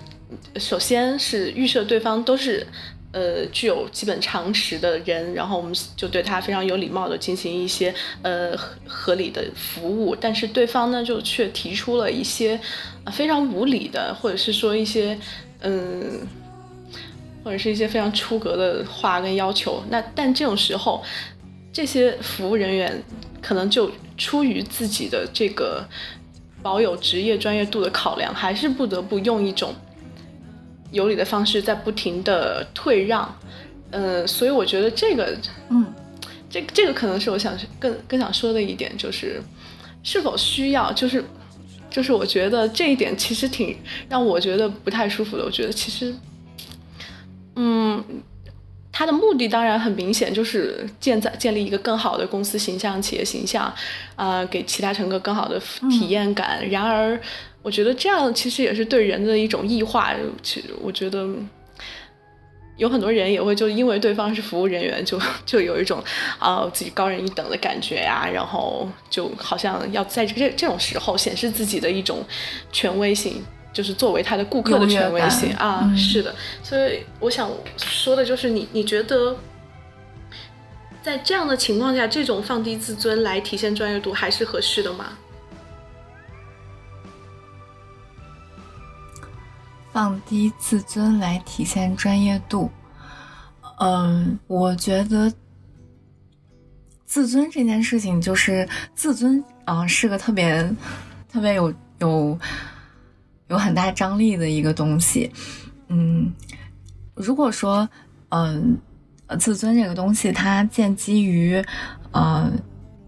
[SPEAKER 5] 首先是预设对方都是呃具有基本常识的人，然后我们就对他非常有礼貌的进行一些呃合理的服务，但是对方呢就却提出了一些非常无理的，或者是说一些嗯。或者是一些非常出格的话跟要求，那但这种时候，这些服务人员可能就出于自己的这个保有职业专业度的考量，还是不得不用一种有理的方式在不停的退让。嗯，所以我觉得这个，
[SPEAKER 4] 嗯，
[SPEAKER 5] 这这个可能是我想更更想说的一点，就是是否需要，就是就是我觉得这一点其实挺让我觉得不太舒服的。我觉得其实，嗯，它的目的当然很明显，就是建在建立一个更好的公司形象、企业形象，啊、给其他乘客更好的体验感。然而，我觉得这样其实也是对人的一种异化。其实我觉得。有很多人也会就因为对方是服务人员，就就有一种啊、自己高人一等的感觉呀、然后就好像要在这这种时候显示自己的一种权威性，就是作为他的顾客的权威性啊，
[SPEAKER 4] 嗯
[SPEAKER 5] 是的。所以我想说的就是你，你觉得在这样的情况下，这种放低自尊来体现专业度还是合适的吗？
[SPEAKER 4] 放低自尊来体现专业度。嗯，我觉得自尊这件事情，就是自尊啊、是个特别特别有有有很大张力的一个东西。嗯，如果说嗯、呃自尊这个东西，它建基于呃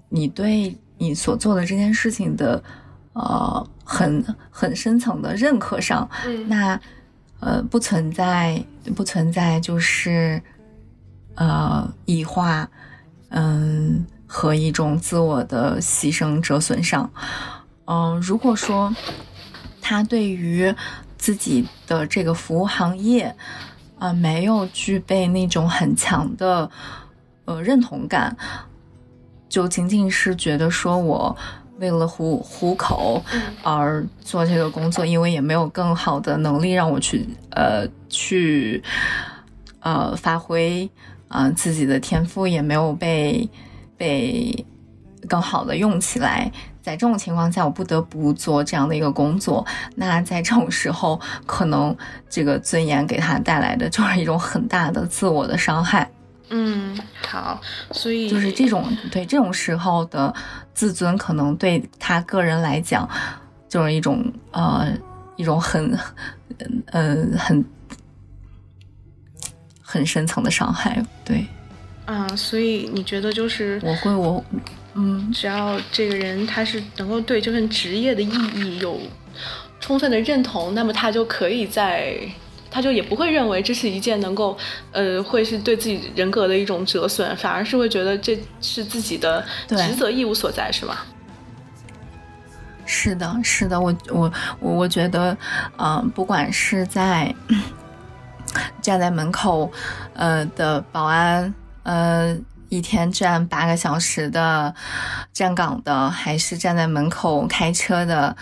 [SPEAKER 4] 你对你所做的这件事情的呃很很深层的认可上，
[SPEAKER 5] 嗯
[SPEAKER 4] 那呃不存在不存在就是呃异化，嗯、和一种自我的牺牲折损上。嗯、如果说他对于自己的这个服务行业，啊、没有具备那种很强的呃认同感，就仅仅是觉得说我为了糊糊口
[SPEAKER 5] 嗯。
[SPEAKER 4] 而做这个工作，因为也没有更好的能力让我去呃去呃发挥啊、呃自己的天赋，也没有被被更好的用起来。在这种情况下，我不得不做这样的一个工作。那在这种时候，可能这个尊严给他带来的就是一种很大的自我的伤害。
[SPEAKER 5] 嗯，好，所以
[SPEAKER 4] 就是这种对这种时候的自尊，可能对他个人来讲，就是一种呃一种很呃很很深层的伤害。对
[SPEAKER 5] 啊，所以你觉得就是
[SPEAKER 4] 我会我嗯
[SPEAKER 5] 只要这个人他是能够对这份职业的意义有充分的认同，那么他就可以在，他就也不会认为这是一件能够，呃，会是对自己人格的一种折损，反而是会觉得这是自己的职责义务所在，是吗？
[SPEAKER 4] 是的，是的，我我我我觉得，呃，不管是在 站在门口，呃的保安，呃，一天站八个小时的站岗的，还是站在门口开车的，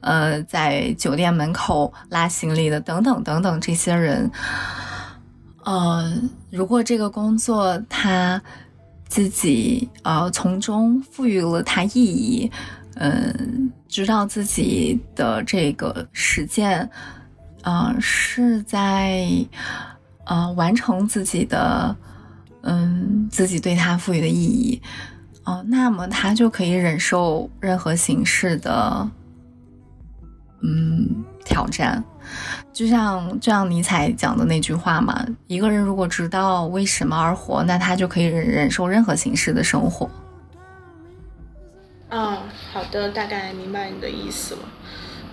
[SPEAKER 4] 呃，在酒店门口拉行李的，等等等等，这些人，呃，如果这个工作他自己呃从中赋予了它意义，嗯，知道自己的这个实践，呃，是在呃完成自己的，嗯，自己对它赋予的意义，哦、那么他就可以忍受任何形式的，嗯，挑战。就像就像尼采讲的那句话嘛，一个人如果知道为什么而活，那他就可以忍忍受任何形式的生活。
[SPEAKER 5] 嗯，好的，大概明白你的意思了。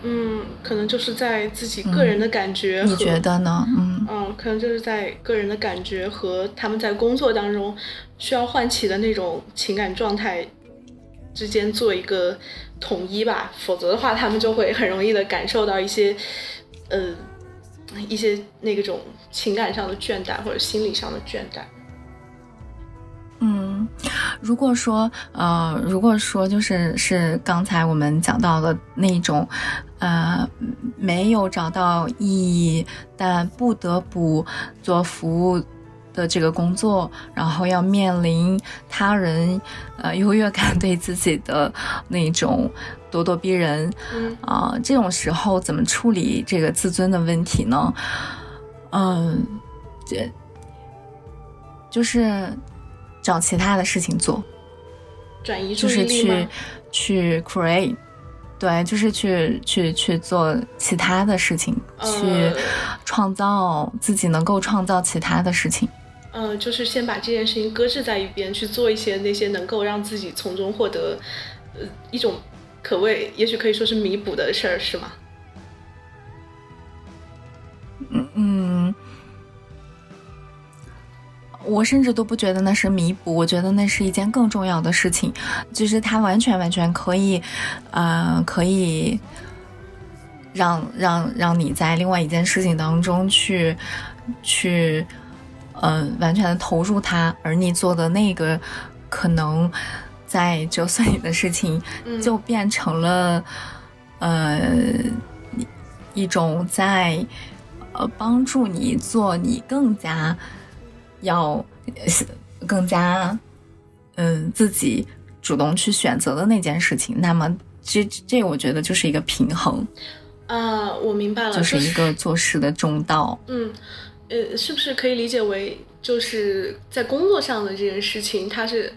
[SPEAKER 5] 嗯，可能就是在自己个人的感觉和、
[SPEAKER 4] 你觉得呢？嗯
[SPEAKER 5] 嗯，可能就是在个人的感觉和他们在工作当中需要唤起的那种情感状态之间做一个统一吧，否则的话，他们就会很容易的感受到一些，呃，一些那种情感上的倦怠或者心理上的倦怠。
[SPEAKER 4] 嗯，如果说呃，如果说就是是刚才我们讲到的那种，呃，没有找到意义，但不得不做服务的这个工作，然后要面临他人呃优越感对自己的那种咄咄逼人，
[SPEAKER 5] 嗯
[SPEAKER 4] 啊、这种时候怎么处理这个自尊的问题呢？嗯，这就是找其他的事情做，
[SPEAKER 5] 转移注
[SPEAKER 4] 就是去
[SPEAKER 5] 意力吗？
[SPEAKER 4] 去 create，对，就是去去去做其他的事情，去
[SPEAKER 5] 呃
[SPEAKER 4] 创造自己能够创造其他的事情。
[SPEAKER 5] 嗯，就是先把这件事情搁置在一边，去做一些那些能够让自己从中获得，呃，一种可谓也许可以说是弥补的事儿，是吗？
[SPEAKER 4] 嗯嗯，我甚至都不觉得那是弥补，我觉得那是一件更重要的事情，就是他完全完全可以，呃，可以让让让你在另外一件事情当中去去，呃，完全的投入它，而你做的那个可能在折损你的事情，
[SPEAKER 5] 嗯。
[SPEAKER 4] 就变成了，呃，一种在呃帮助你做你更加要呃更加嗯、自己主动去选择的那件事情。那么这这我觉得就是一个平衡，
[SPEAKER 5] 啊，我明白了，
[SPEAKER 4] 就是一个做事的中道。
[SPEAKER 5] 嗯，呃，是不是可以理解为就是在工作上的这件事情，它是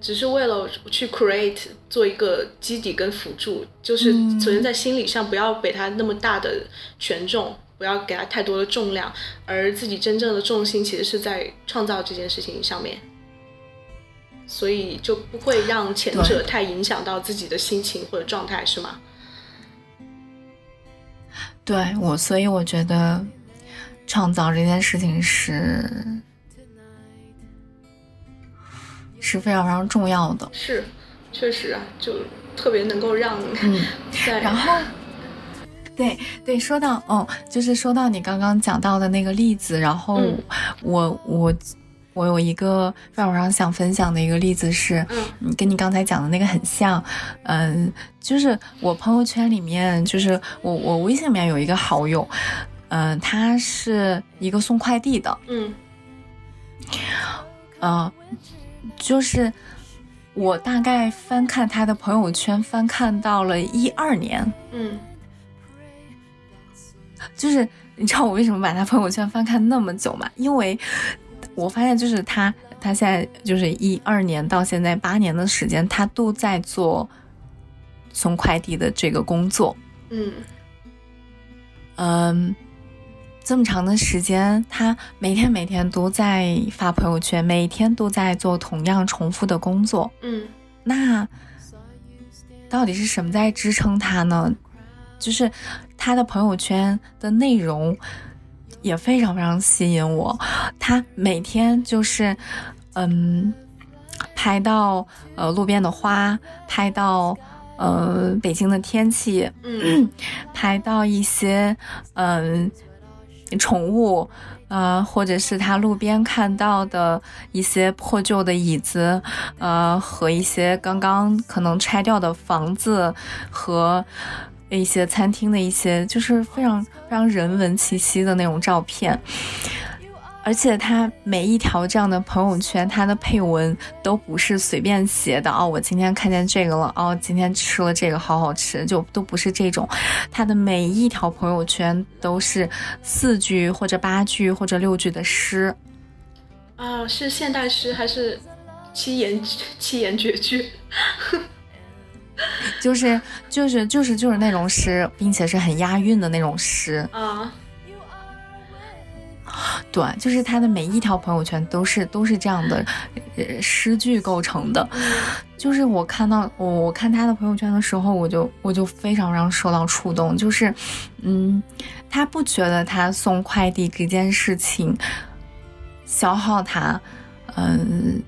[SPEAKER 5] 只是为了去 create 做一个基底跟辅助，就是
[SPEAKER 4] 嗯
[SPEAKER 5] 首先在心理上不要给它那么大的权重，不要给他太多的重量，而自己真正的重心其实是在创造这件事情上面。所以就不会让前者太影响到自己的心情或者状态，是吗？
[SPEAKER 4] 对我，所以我觉得创造这件事情是是非常非常重要的。
[SPEAKER 5] 是，确实啊，就特别能够让
[SPEAKER 4] 嗯，
[SPEAKER 5] 在
[SPEAKER 4] 然后，对对，说到哦，就是说到你刚刚讲到的那个例子，然后
[SPEAKER 5] 嗯
[SPEAKER 4] 我我我有一个非常非常想分享的一个例子是，
[SPEAKER 5] 嗯
[SPEAKER 4] 嗯，跟你刚才讲的那个很像，嗯，就是我朋友圈里面，就是我我微信里面有一个好友，嗯，他是一个送快递的，
[SPEAKER 5] 嗯。
[SPEAKER 4] 嗯，就是我大概翻看他的朋友圈，翻看到了一二年，
[SPEAKER 5] 嗯
[SPEAKER 4] 就是你知道我为什么把他朋友圈翻看那么久吗？因为我发现就是他，他现在就是一二年到现在八年的时间，他都在做送快递的这个工作。
[SPEAKER 5] 嗯
[SPEAKER 4] 嗯，这么长的时间，他每天每天都在发朋友圈，每天都在做同样重复的工作。
[SPEAKER 5] 嗯
[SPEAKER 4] 那到底是什么在支撑他呢？就是他的朋友圈的内容也非常非常吸引我。他每天就是，嗯，拍到呃路边的花，拍到呃北京的天气，
[SPEAKER 5] 嗯
[SPEAKER 4] 拍到一些嗯、宠物，呃，或者是他路边看到的一些破旧的椅子，呃，和一些刚刚可能拆掉的房子和。一些餐厅的一些就是非常非常人文气息的那种照片，而且他每一条这样的朋友圈，他的配文都不是随便写的哦，我今天看见这个了，哦，今天吃了这个，好好吃，就都不是这种。他的每一条朋友圈都是四句或者八句或者六句的诗，
[SPEAKER 5] 啊，是现代诗还是七言七言绝句？
[SPEAKER 4] 就是就是就是就是那种诗，并且是很押韵的那种诗。
[SPEAKER 5] 啊，
[SPEAKER 4] 对，就是他的每一条朋友圈都是都是这样的，呃，诗句构成的。就是我看到我我看他的朋友圈的时候，我就我就非常非常受到触动。就是，嗯，他不觉得他送快递这件事情消耗他，嗯。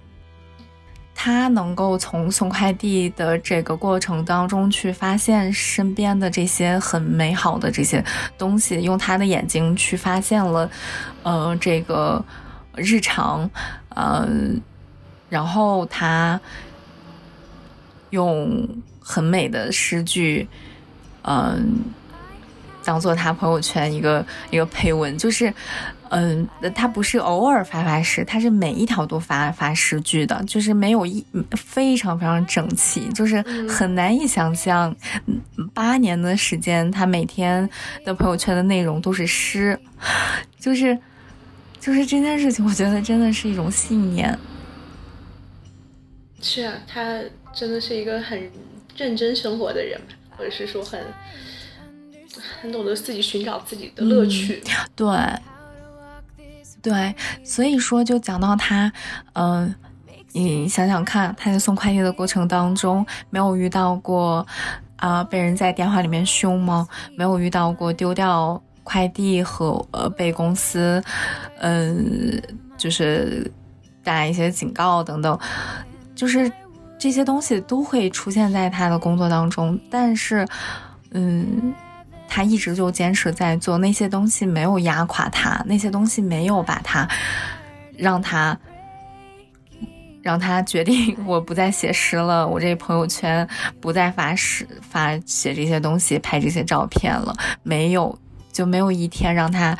[SPEAKER 4] 他能够从送快递的这个过程当中去发现身边的这些很美好的这些东西，用他的眼睛去发现了，呃，这个日常，呃，然后他用很美的诗句，嗯、当做他朋友圈一个一个配文，就是，嗯，他不是偶尔发发诗，他是每一条都发发诗句的，就是没有一非常非常整齐，就是很难以想象，嗯八年的时间，他每天的朋友圈的内容都是诗，就是就是这件事情，我觉得真的是一种信念。
[SPEAKER 5] 是啊，他真的是一个很认真生活的人，或者是说很很懂得自己寻找自己的乐趣。
[SPEAKER 4] 对，对，所以说就讲到他，嗯、你想想看，他在送快递的过程当中，没有遇到过啊、被人在电话里面凶吗？没有遇到过丢掉快递和呃被公司，嗯、就是带来一些警告等等，就是这些东西都会出现在他的工作当中，但是，嗯。他一直就坚持在做那些东西，没有压垮他，那些东西没有把他让他让他决定 我不再写诗了，我这朋友圈不再发诗发写这些东西，拍这些照片了，没有就没有一天让他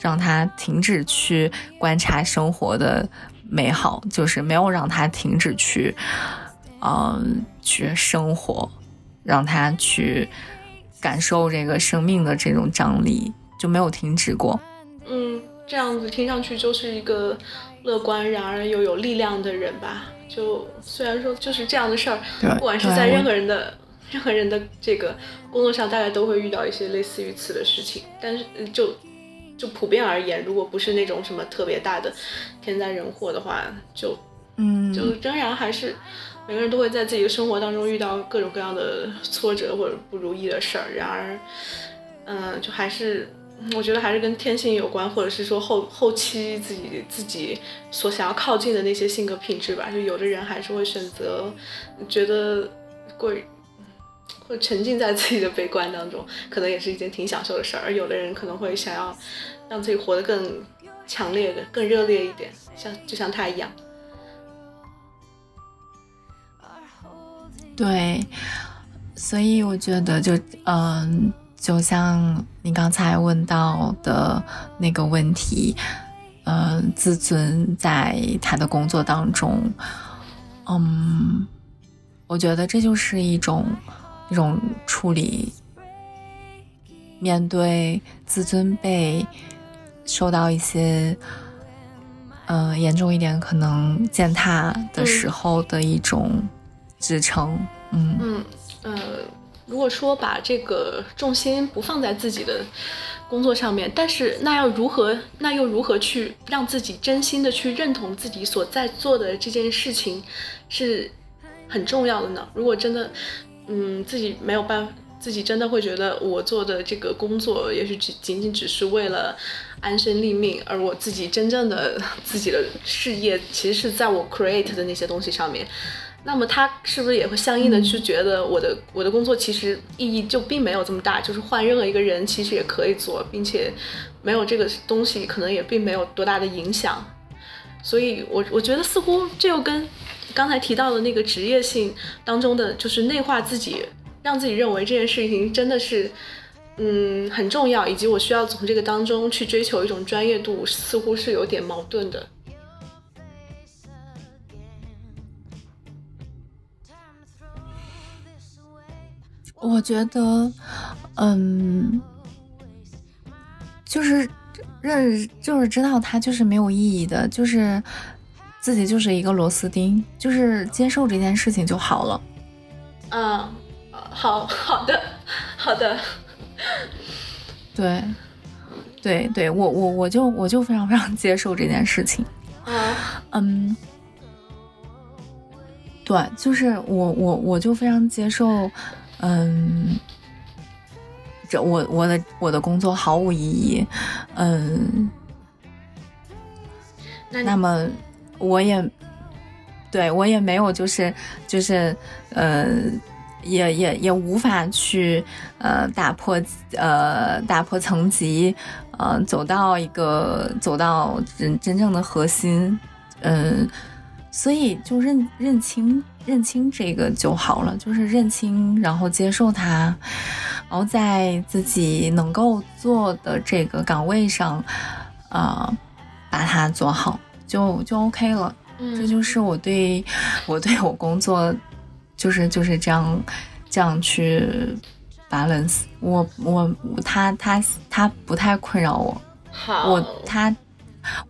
[SPEAKER 4] 让他停止去观察生活的美好，就是没有让他停止去嗯去生活，让他去。感受这个生命的这种张力，就没有停止过。
[SPEAKER 5] 嗯，这样子听上去就是一个乐观，然而又有力量的人吧。就虽然说就是这样的事儿，不管是在任何人的 任何人的这个工作上，大家都会遇到一些类似于此的事情。但是呃就就普遍而言，如果不是那种什么特别大的天灾人祸的话，就
[SPEAKER 4] 嗯，
[SPEAKER 5] 就仍然还是每个人都会在自己的生活当中遇到各种各样的挫折或者不如意的事儿。然而，嗯、就还是我觉得还是跟天性有关，或者是说后后期自己自己所想要靠近的那些性格品质吧。就有的人还是会选择觉得过于。会沉浸在自己的悲观当中，可能也是一件挺享受的事儿。而有的人可能会想要让自己活得更强烈的、更热烈一点，像就像他一样。
[SPEAKER 4] 对，所以我觉得就嗯，就像你刚才问到的那个问题，嗯，自尊在他的工作当中，嗯，我觉得这就是一种一种处理，面对自尊被受到一些。嗯、严重一点，可能践踏的时候的一种支撑。嗯
[SPEAKER 5] 嗯呃，如果说把这个重心不放在自己的工作上面，但是那要如何，那又如何去让自己真心的去认同自己所在做的这件事情是很重要的呢？如果真的，嗯，自己没有办法。自己真的会觉得我做的这个工作，也许只仅仅只是为了安身立命，而我自己真正的 自己的事业，其实是在我 create 的那些东西上面。那么他是不是也会相应的去觉得我的、我的工作其实意义就并没有这么大，就是换任何一个人其实也可以做，并且没有这个东西可能也并没有多大的影响。所以我我觉得似乎这又跟刚才提到的那个职业性当中的就是内化自己。让自己认为这件事情真的是，嗯，很重要，以及我需要从这个当中去追求一种专业度，似乎是有点矛盾的。
[SPEAKER 4] 我觉得，嗯，就是认，就是知道它就是没有意义的，就是自己就是一个螺丝钉，就是接受这件事情就好了。
[SPEAKER 5] 嗯。好好的，好的，
[SPEAKER 4] 对，对对，我我我就我就非常非常接受这件事情。
[SPEAKER 5] 啊，
[SPEAKER 4] 嗯，对，就是我我我就非常接受，嗯，这我我的我的工作毫无意义，嗯，那么我也对我也没有就是就是呃。也也也无法去呃打破呃打破层级，呃走到一个走到真真正的核心，嗯，所以就认认清认清这个就好了，就是认清，然后接受它，然后在自己能够做的这个岗位上，啊，把它做好，就就 OK 了。
[SPEAKER 5] 嗯，
[SPEAKER 4] 这就是我对我对我工作。就是就是这样，这样去 balance。我我他他他不太困扰我。
[SPEAKER 5] 好，
[SPEAKER 4] 我他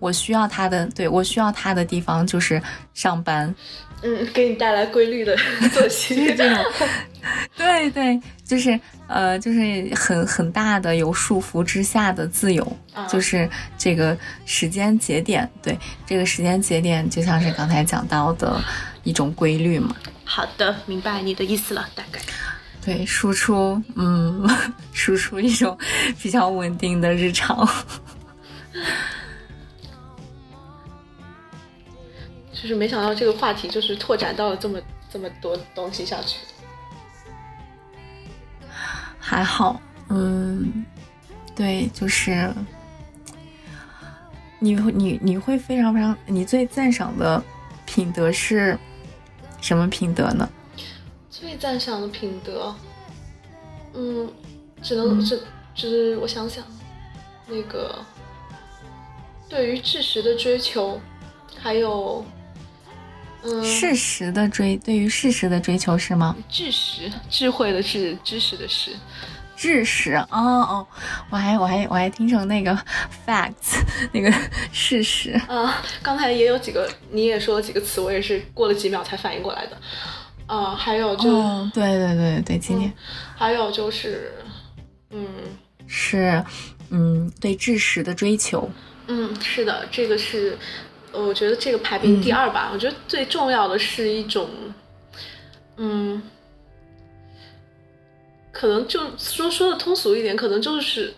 [SPEAKER 4] 我需要他的，对我需要他的地方就是上班。
[SPEAKER 5] 嗯，给你带来规律的 作息
[SPEAKER 4] 这种。对对，就是呃，就是很很大的有束缚之下的自由，就是这个时间节点。对，这个时间节点就像是刚才讲到的一种规律嘛。
[SPEAKER 5] 好的，明白你的意思了，大概。
[SPEAKER 4] 对，输出，嗯，输出一种比较稳定的日常。
[SPEAKER 5] 就是没想到这个话题就是拓展到了这么这么多东西下去。
[SPEAKER 4] 还好，嗯，对，就是你你你会非常非常，你最赞赏的品德是。什么品德呢？
[SPEAKER 5] 最赞赏的品德，嗯，只能只只我想想，那个对于知识的追求，还有嗯，
[SPEAKER 4] 事实的追，对于事实的追求是吗？
[SPEAKER 5] 知识，智慧的智，知识的识。
[SPEAKER 4] 知识哦哦，我还我还我还听成那个 facts 那个事实
[SPEAKER 5] 啊。刚才也有几个，你也说了几个词，我也是过了几秒才反应过来的。啊，还有就
[SPEAKER 4] 对对对对，今天
[SPEAKER 5] 还有就是，嗯，
[SPEAKER 4] 是嗯对知识的追求。
[SPEAKER 5] 嗯，是的，这个是我觉得这个排名第二吧。我觉得最重要的是一种，嗯。可能就说说的通俗一点，可能就是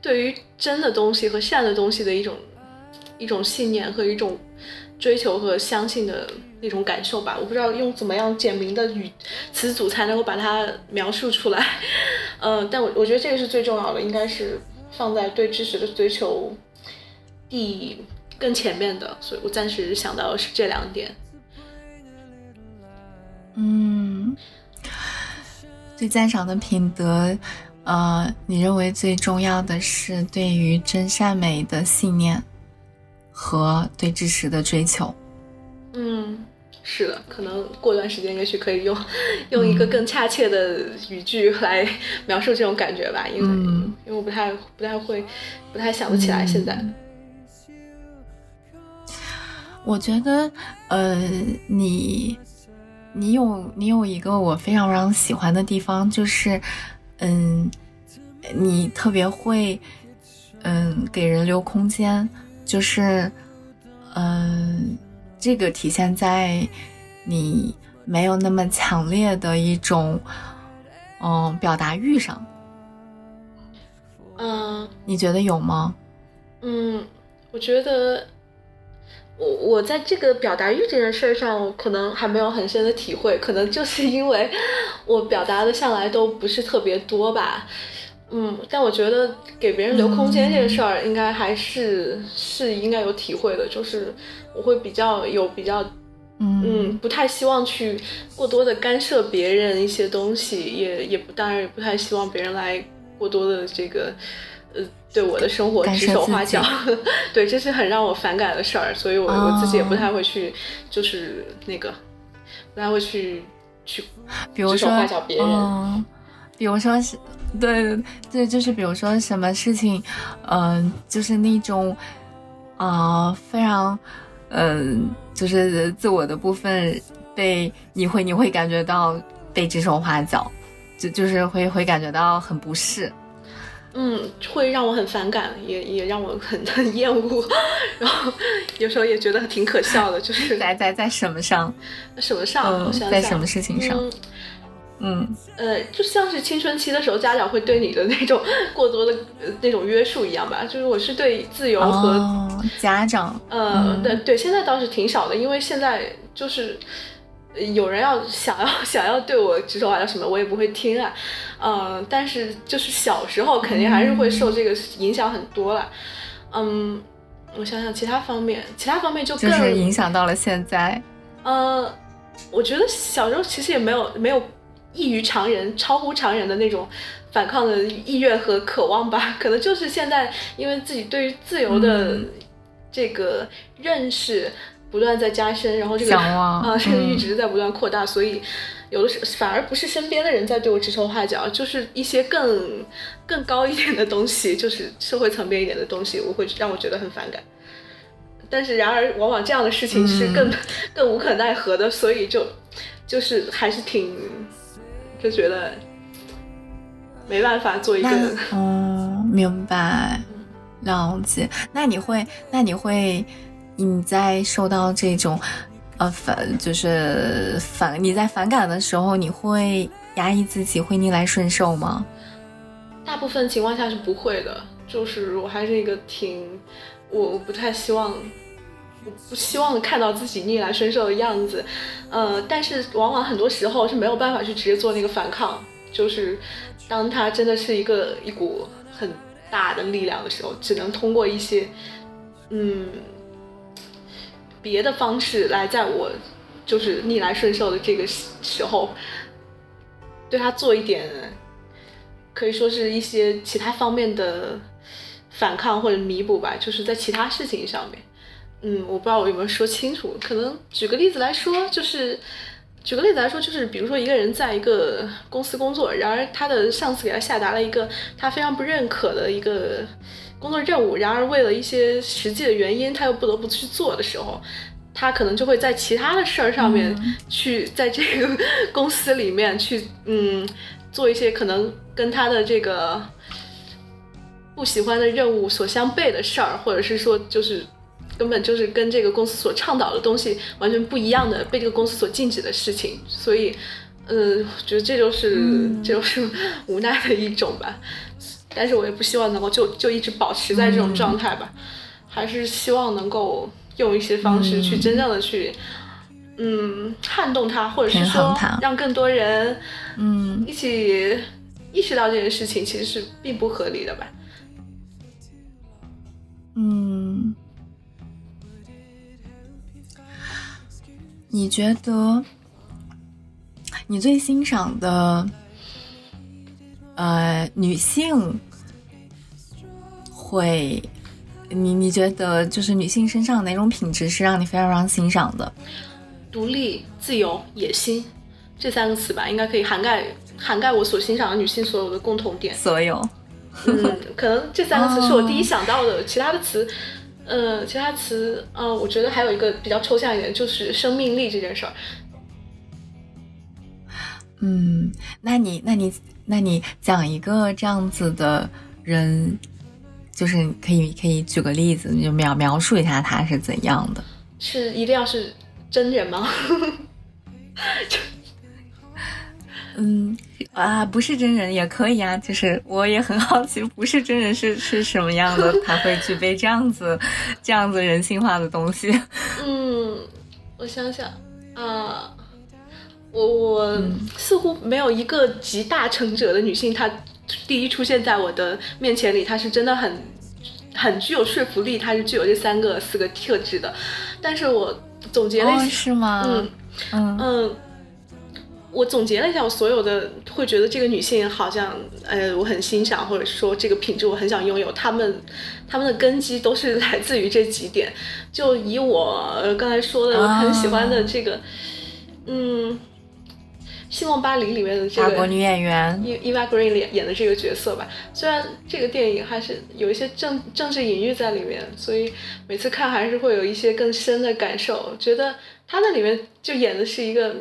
[SPEAKER 5] 对于真的东西和善的东西的一种一种信念和一种追求和相信的那种感受吧。我不知道用怎么样简明的语词组才能够把它描述出来。嗯，但我我觉得这个是最重要的，应该是放在对知识的追求第更前面的，所以我暂时想到的是这两点。
[SPEAKER 4] 嗯，最赞赏的品德，呃，你认为最重要的是对于真善美的信念和对知识的追求。
[SPEAKER 5] 嗯，是的，可能过段时间也许可以用用一个更恰切的语句来描述这种感觉吧，因为、
[SPEAKER 4] 嗯
[SPEAKER 5] 因为我不太不太会不太想得起来现在。
[SPEAKER 4] 我觉得，呃，你，你有你有一个我非常非常喜欢的地方，就是，嗯，你特别会，嗯，给人留空间，就是，嗯，这个体现在你没有那么强烈的一种，嗯，表达欲上，
[SPEAKER 5] 嗯
[SPEAKER 4] 你觉得有吗？
[SPEAKER 5] 嗯，我觉得我我在这个表达欲这件事儿上，我可能还没有很深的体会，可能就是因为 我表达的向来都不是特别多吧。嗯，但我觉得给别人留空间这个事儿，应该还是、是应该有体会的，就是我会比较有比较嗯，不太希望去过多的干涉别人一些东西，也也不当然也不太希望别人来过多的这个呃对我的生活指手画脚，对，这是很让我反感的事儿，所以我、我自己也不太会去就是那个不太会去去指手
[SPEAKER 4] 比如说
[SPEAKER 5] 画脚别人，
[SPEAKER 4] 嗯，比如说是，对对，就是比如说什么事情，嗯、就是那种啊、非常，嗯、就是自我的部分被你会你会感觉到被指手画脚，就就是会会感觉到很不适。
[SPEAKER 5] 嗯，会让我很反感，也也让我很 很厌恶，然后有时候也觉得挺可笑的，就是
[SPEAKER 4] 在在在什么上？
[SPEAKER 5] 什么上，
[SPEAKER 4] 在什么事情上？
[SPEAKER 5] 嗯
[SPEAKER 4] 嗯
[SPEAKER 5] 呃，就像是青春期的时候，家长会对你的那种过多的、呃、那种约束一样吧。就是我是对自由和、
[SPEAKER 4] 哦，家长，
[SPEAKER 5] 呃，
[SPEAKER 4] 嗯
[SPEAKER 5] 对对，现在倒是挺少的，因为现在就是呃有人要想要 想要对我指手画脚什么，我也不会听啊。嗯、但是就是小时候肯定还是会受这个影响很多了。嗯，我想想其他方面，其他方面就更
[SPEAKER 4] 就是影响到了现在。
[SPEAKER 5] 呃，我觉得小时候其实也没有没有异于常人、超乎常人的那种反抗的意愿和渴望吧，可能就是现在因为自己对于自由的
[SPEAKER 4] 嗯
[SPEAKER 5] 这个认识不断在加深，然后这个啊、这个
[SPEAKER 4] 嗯
[SPEAKER 5] 阈值在不断扩大，所以有的时反而不是身边的人在对我指手画脚，就是一些更更高一点的东西，就是社会层面一点的东西，我会让我觉得很反感。但是然而，往往这样的事情是更、更无可奈何的，所以就就是还是挺就觉得没办法做一个
[SPEAKER 4] 那嗯，明白，了解。那你会，那你会，你在受到这种呃反，就是反你在反感的时候，你会压抑自己，会逆来顺受吗？
[SPEAKER 5] 大部分情况下是不会的，就是我还是一个挺，我我不太希望，我不希望看到自己逆来顺受的样子，呃，但是往往很多时候是没有办法去直接做那个反抗，就是当它真的是一个一股很大的力量的时候，只能通过一些，嗯，别的方式来在我就是逆来顺受的这个时候，对他做一点。可以说是一些其他方面的反抗或者弥补吧，就是在其他事情上面。嗯，我不知道我有没有说清楚。可能举个例子来说，就是举个例子来说，就是比如说一个人在一个公司工作，然而他的上司给他下达了一个他非常不认可的一个工作任务，然而为了一些实际的原因，他又不得不去做的时候。他可能就会在其他的事儿上面去，在这个 公司里面去，嗯，做一些可能跟他的这个不喜欢的任务所相悖的事儿，或者是说就是根本就是跟这个公司所倡导的东西完全不一样的，被这个公司所禁止的事情。所以，呃，我觉得这就是、这就是无奈的一种吧。但是我也不希望能够就就一直保持在这种状态吧，还是希望能够用一些方式去真正的去。嗯，撼动它，或者是说让更多人
[SPEAKER 4] 嗯
[SPEAKER 5] 一起意识到这件事情其实是并不合理的吧。
[SPEAKER 4] 嗯，你觉得你最欣赏的呃女性会，你你觉得就是女性身上哪种品质是让你非常非常欣赏的？
[SPEAKER 5] 独立、自由、野心这三个词吧，应该可以涵盖涵盖我所欣赏的女性所有的共同点。
[SPEAKER 4] 所有，
[SPEAKER 5] 嗯，可能这三个词是我第一想到的，其他的词，呃，其他词，呃，我觉得还有一个比较抽象一点，就是生命力这件事儿。
[SPEAKER 4] 嗯，那你那你那你讲一个这样子的人，就是可以可以举个例子，你就描描述一下他是怎样的。
[SPEAKER 5] 是一定要是真人吗？
[SPEAKER 4] 嗯啊，不是真人也可以啊，就是我也很好奇，不是真人是是什么样的，他会具备这样子这样子人性化的东西。
[SPEAKER 5] 嗯，我想想啊，我我似乎没有一个集大成者的女性，她第一出现在我的面前里，她是真的很很具有说服力，她是具有这三个四个特质的。但是我总结了一下，
[SPEAKER 4] 哦，是吗？
[SPEAKER 5] 嗯
[SPEAKER 4] 嗯
[SPEAKER 5] 嗯，我总结了一下，我所有的会觉得这个女性好像，呃，我很欣赏，或者说这个品质我很想拥有，她们她们的根基都是来自于这几点。就以我呃刚才说的，我很喜欢的这个，嗯，《希望巴黎》里面的这个
[SPEAKER 4] 法国女演员，
[SPEAKER 5] 伊伊娃 Green 演演的这个角色吧，虽然这个电影还是有一些政政治隐喻在里面，所以每次看还是会有一些更深的感受。觉得她那里面就演的是一个，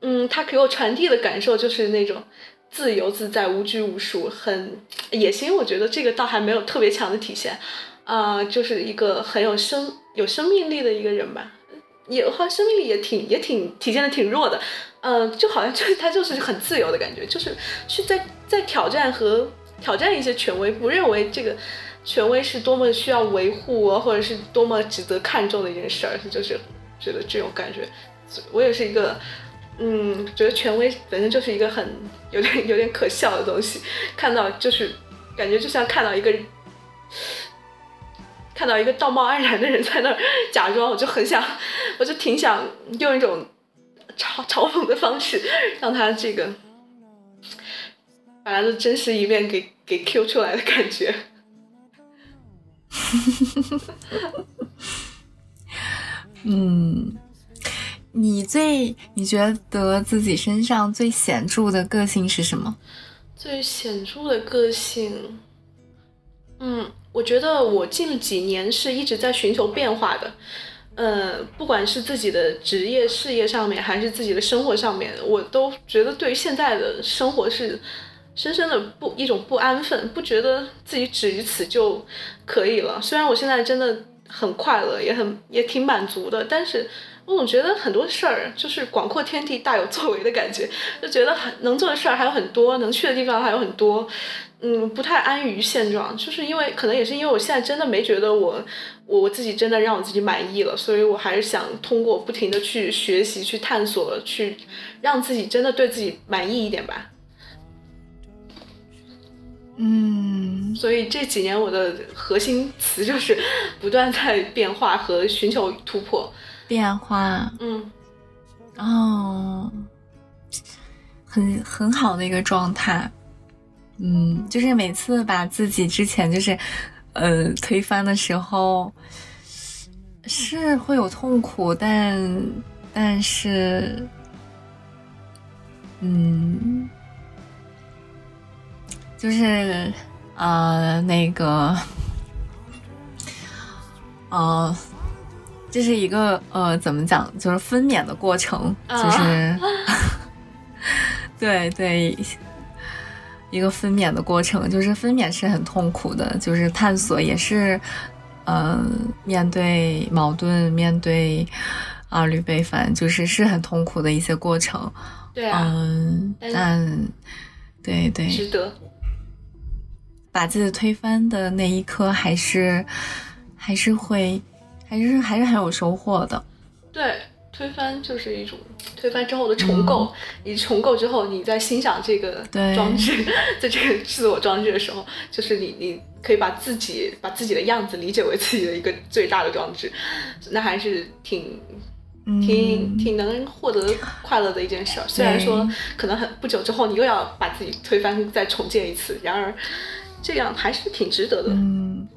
[SPEAKER 5] 嗯，他给我传递的感受就是那种自由自在、无拘无束、很野心。我觉得这个倒还没有特别强的体现，啊、就是一个很有生有生命力的一个人吧。也好像生命力也挺也挺体现的挺弱的，呃，就好像就是他就是很自由的感觉，就是去在在挑战和挑战一些权威，不认为这个权威是多么需要维护啊，或者是多么值得看重的一件事儿，就是觉得这种感觉。我也是一个，嗯，觉得权威本身就是一个很有点有点可笑的东西，看到就是感觉就像看到一个。看到一个道貌岸然的人在那儿假装，我就很想，我就挺想用一种嘲嘲讽的方式，让他这个把他的真实一面给给 Q 出来的感觉。
[SPEAKER 4] 嗯，你最你觉得自己身上最显著的个性是什么？
[SPEAKER 5] 最显著的个性，嗯，我觉得我近几年是一直在寻求变化的。呃，不管是自己的职业事业上面，还是自己的生活上面，我都觉得对于现在的生活是深深的不一种不安分，不觉得自己止于此就可以了。虽然我现在真的很快乐，也很也挺满足的，但是我总觉得很多事儿就是广阔天地大有作为的感觉，就觉得很能做的事儿还有很多，能去的地方还有很多，嗯，不太安于现状，就是因为可能也是因为我现在真的没觉得我我我自己真的让我自己满意了，所以我还是想通过不停的去学习、去探索、去让自己真的对自己满意一点吧。
[SPEAKER 4] 嗯
[SPEAKER 5] 所以这几年我的核心词就是 不断在变化和寻求突破。
[SPEAKER 4] 变化
[SPEAKER 5] 嗯
[SPEAKER 4] 哦，很很好的一个状态。嗯，就是每次把自己之前就是呃推翻的时候，是会有痛苦，但但是嗯，就是呃那个呃。这是一个呃，怎么讲，就是分娩的过程，
[SPEAKER 5] 啊
[SPEAKER 4] 就是，对 对，一个分娩的过程，就是分娩是很痛苦的，就是探索也是，呃，面对矛盾，面对啊吕贝凡，就是是很痛苦的一些过程，
[SPEAKER 5] 对啊，
[SPEAKER 4] 嗯，
[SPEAKER 5] 但
[SPEAKER 4] 对对，
[SPEAKER 5] 值得。
[SPEAKER 4] 把自己推翻的那一刻，还是还是会，还是还是很有收获的。
[SPEAKER 5] 对，推翻就是一种推翻之后的重构，你重构之后，你在欣赏这个
[SPEAKER 4] 对
[SPEAKER 5] 装置，在这个自我装置的时候，就是你你可以把自己把自己的样子理解为自己的一个最大的装置，那还是挺挺挺能获得快乐的一件事儿。虽然说可能很不久之后你又要把自己推翻再重建一次，然而这样还是挺值得的。
[SPEAKER 4] 嗯嗯，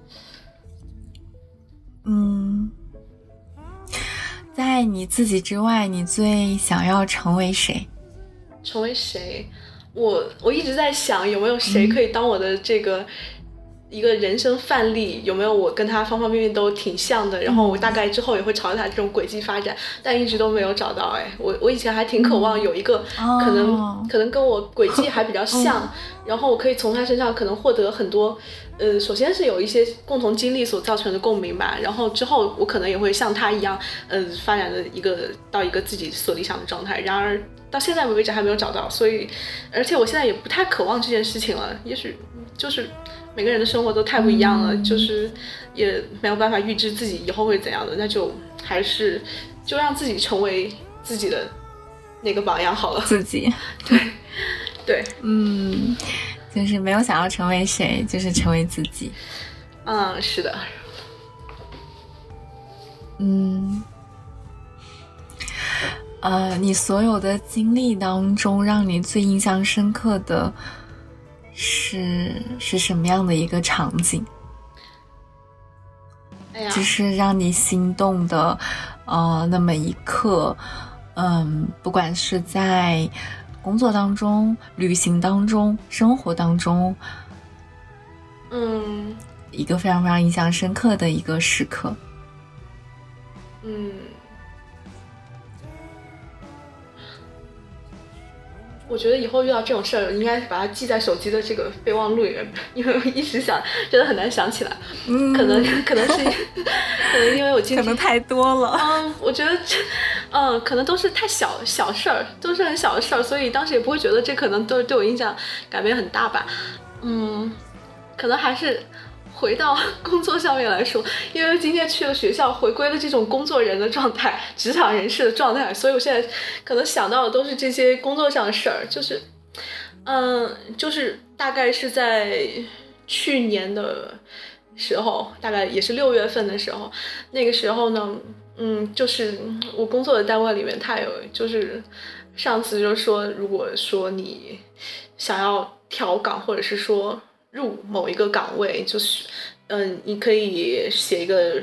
[SPEAKER 4] 你自己之外，你最想要成为谁？
[SPEAKER 5] 成为谁？我我一直在想有没有谁可以当我的这个一个人生范例，有没有我跟他方方面面都挺像的，然后我大概之后也会朝着他这种轨迹发展，但一直都没有找到。哎，我我以前还挺渴望有一个可能、
[SPEAKER 4] 哦
[SPEAKER 5] 可能跟我轨迹还比较像，然后我可以从他身上可能获得很多。呃，首先是有一些共同经历所造成的共鸣吧，然后之后我可能也会像他一样，呃，发展的一个到一个自己所理想的状态。然而到现在为止还没有找到，所以，而且我现在也不太渴望这件事情了。也许就是每个人的生活都太不一样了，就是也没有办法预知自己以后会怎样的，那就还是就让自己成为自己的那个榜样好了。
[SPEAKER 4] 自己。
[SPEAKER 5] 对，对
[SPEAKER 4] 嗯，就是没有想要成为谁，就是成为自己。
[SPEAKER 5] 嗯，是的，
[SPEAKER 4] 嗯，呃，你所有的经历当中，让你最印象深刻的是是什么样的一个场景？
[SPEAKER 5] 哎呀，
[SPEAKER 4] 就是让你心动的，呃，那么一刻，嗯，不管是在工作当中、旅行当中、生活当中，
[SPEAKER 5] 嗯
[SPEAKER 4] 一个非常非常印象深刻的一个时刻。
[SPEAKER 5] 嗯，我觉得以后遇到这种事儿，应该把它记在手机的这个备忘录里面，因为我一时想真的很难想起来，
[SPEAKER 4] 嗯
[SPEAKER 5] 可能可能是可能因为我今天
[SPEAKER 4] 可能太多了。
[SPEAKER 5] 嗯，我觉得这，嗯，可能都是太小小事儿，都是很小的事儿，所以当时也不会觉得这可能都对我印象改变很大吧。嗯，可能还是回到 工作上面来说，因为今天去了学校，回归了这种工作人的状态，职场人士的状态，所以我现在可能想到的都是这些工作上的事儿，就是，嗯，就是大概是在去年的时候，大概也是六月份的时候，那个时候呢，嗯，就是我工作的单位里面，他有就是上司就说，如果说你想要调岗，或者是说入某一个岗位，就是嗯，你可以写一个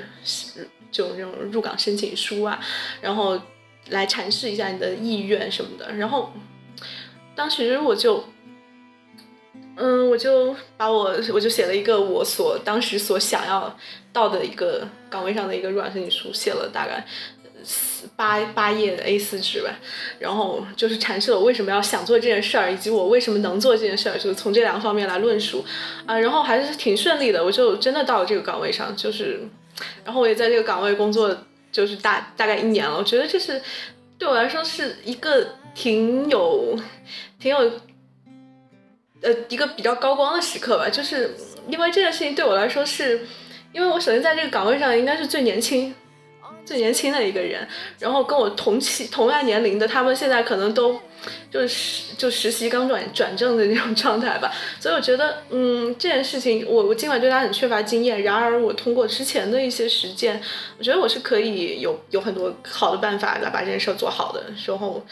[SPEAKER 5] 就那种入岗申请书啊，然后来阐释一下你的意愿什么的。然后当时我就。嗯，我就把我我就写了一个我所当时所想要到的一个岗位上的一个入党申请书，写了大概四八八页的 A 四纸吧，然后就是阐释了我为什么要想做这件事儿，以及我为什么能做这件事儿，就是从这两个方面来论述。啊，然后还是挺顺利的，我就真的到了这个岗位上，就是，然后我也在这个岗位工作就是大大概一年了，我觉得这是对我来说是一个挺有挺有呃一个比较高光的时刻吧，就是因为这件事情对我来说是，因为我首先在这个岗位上应该是最年轻。最年轻的一个人，然后跟我同期同样年龄的，他们现在可能都就是就实习刚转转正的那种状态吧，所以我觉得，嗯，这件事情我我尽管对他很缺乏经验，然而我通过之前的一些实践，我觉得我是可以有有很多好的办法来把这件事做好的，然后。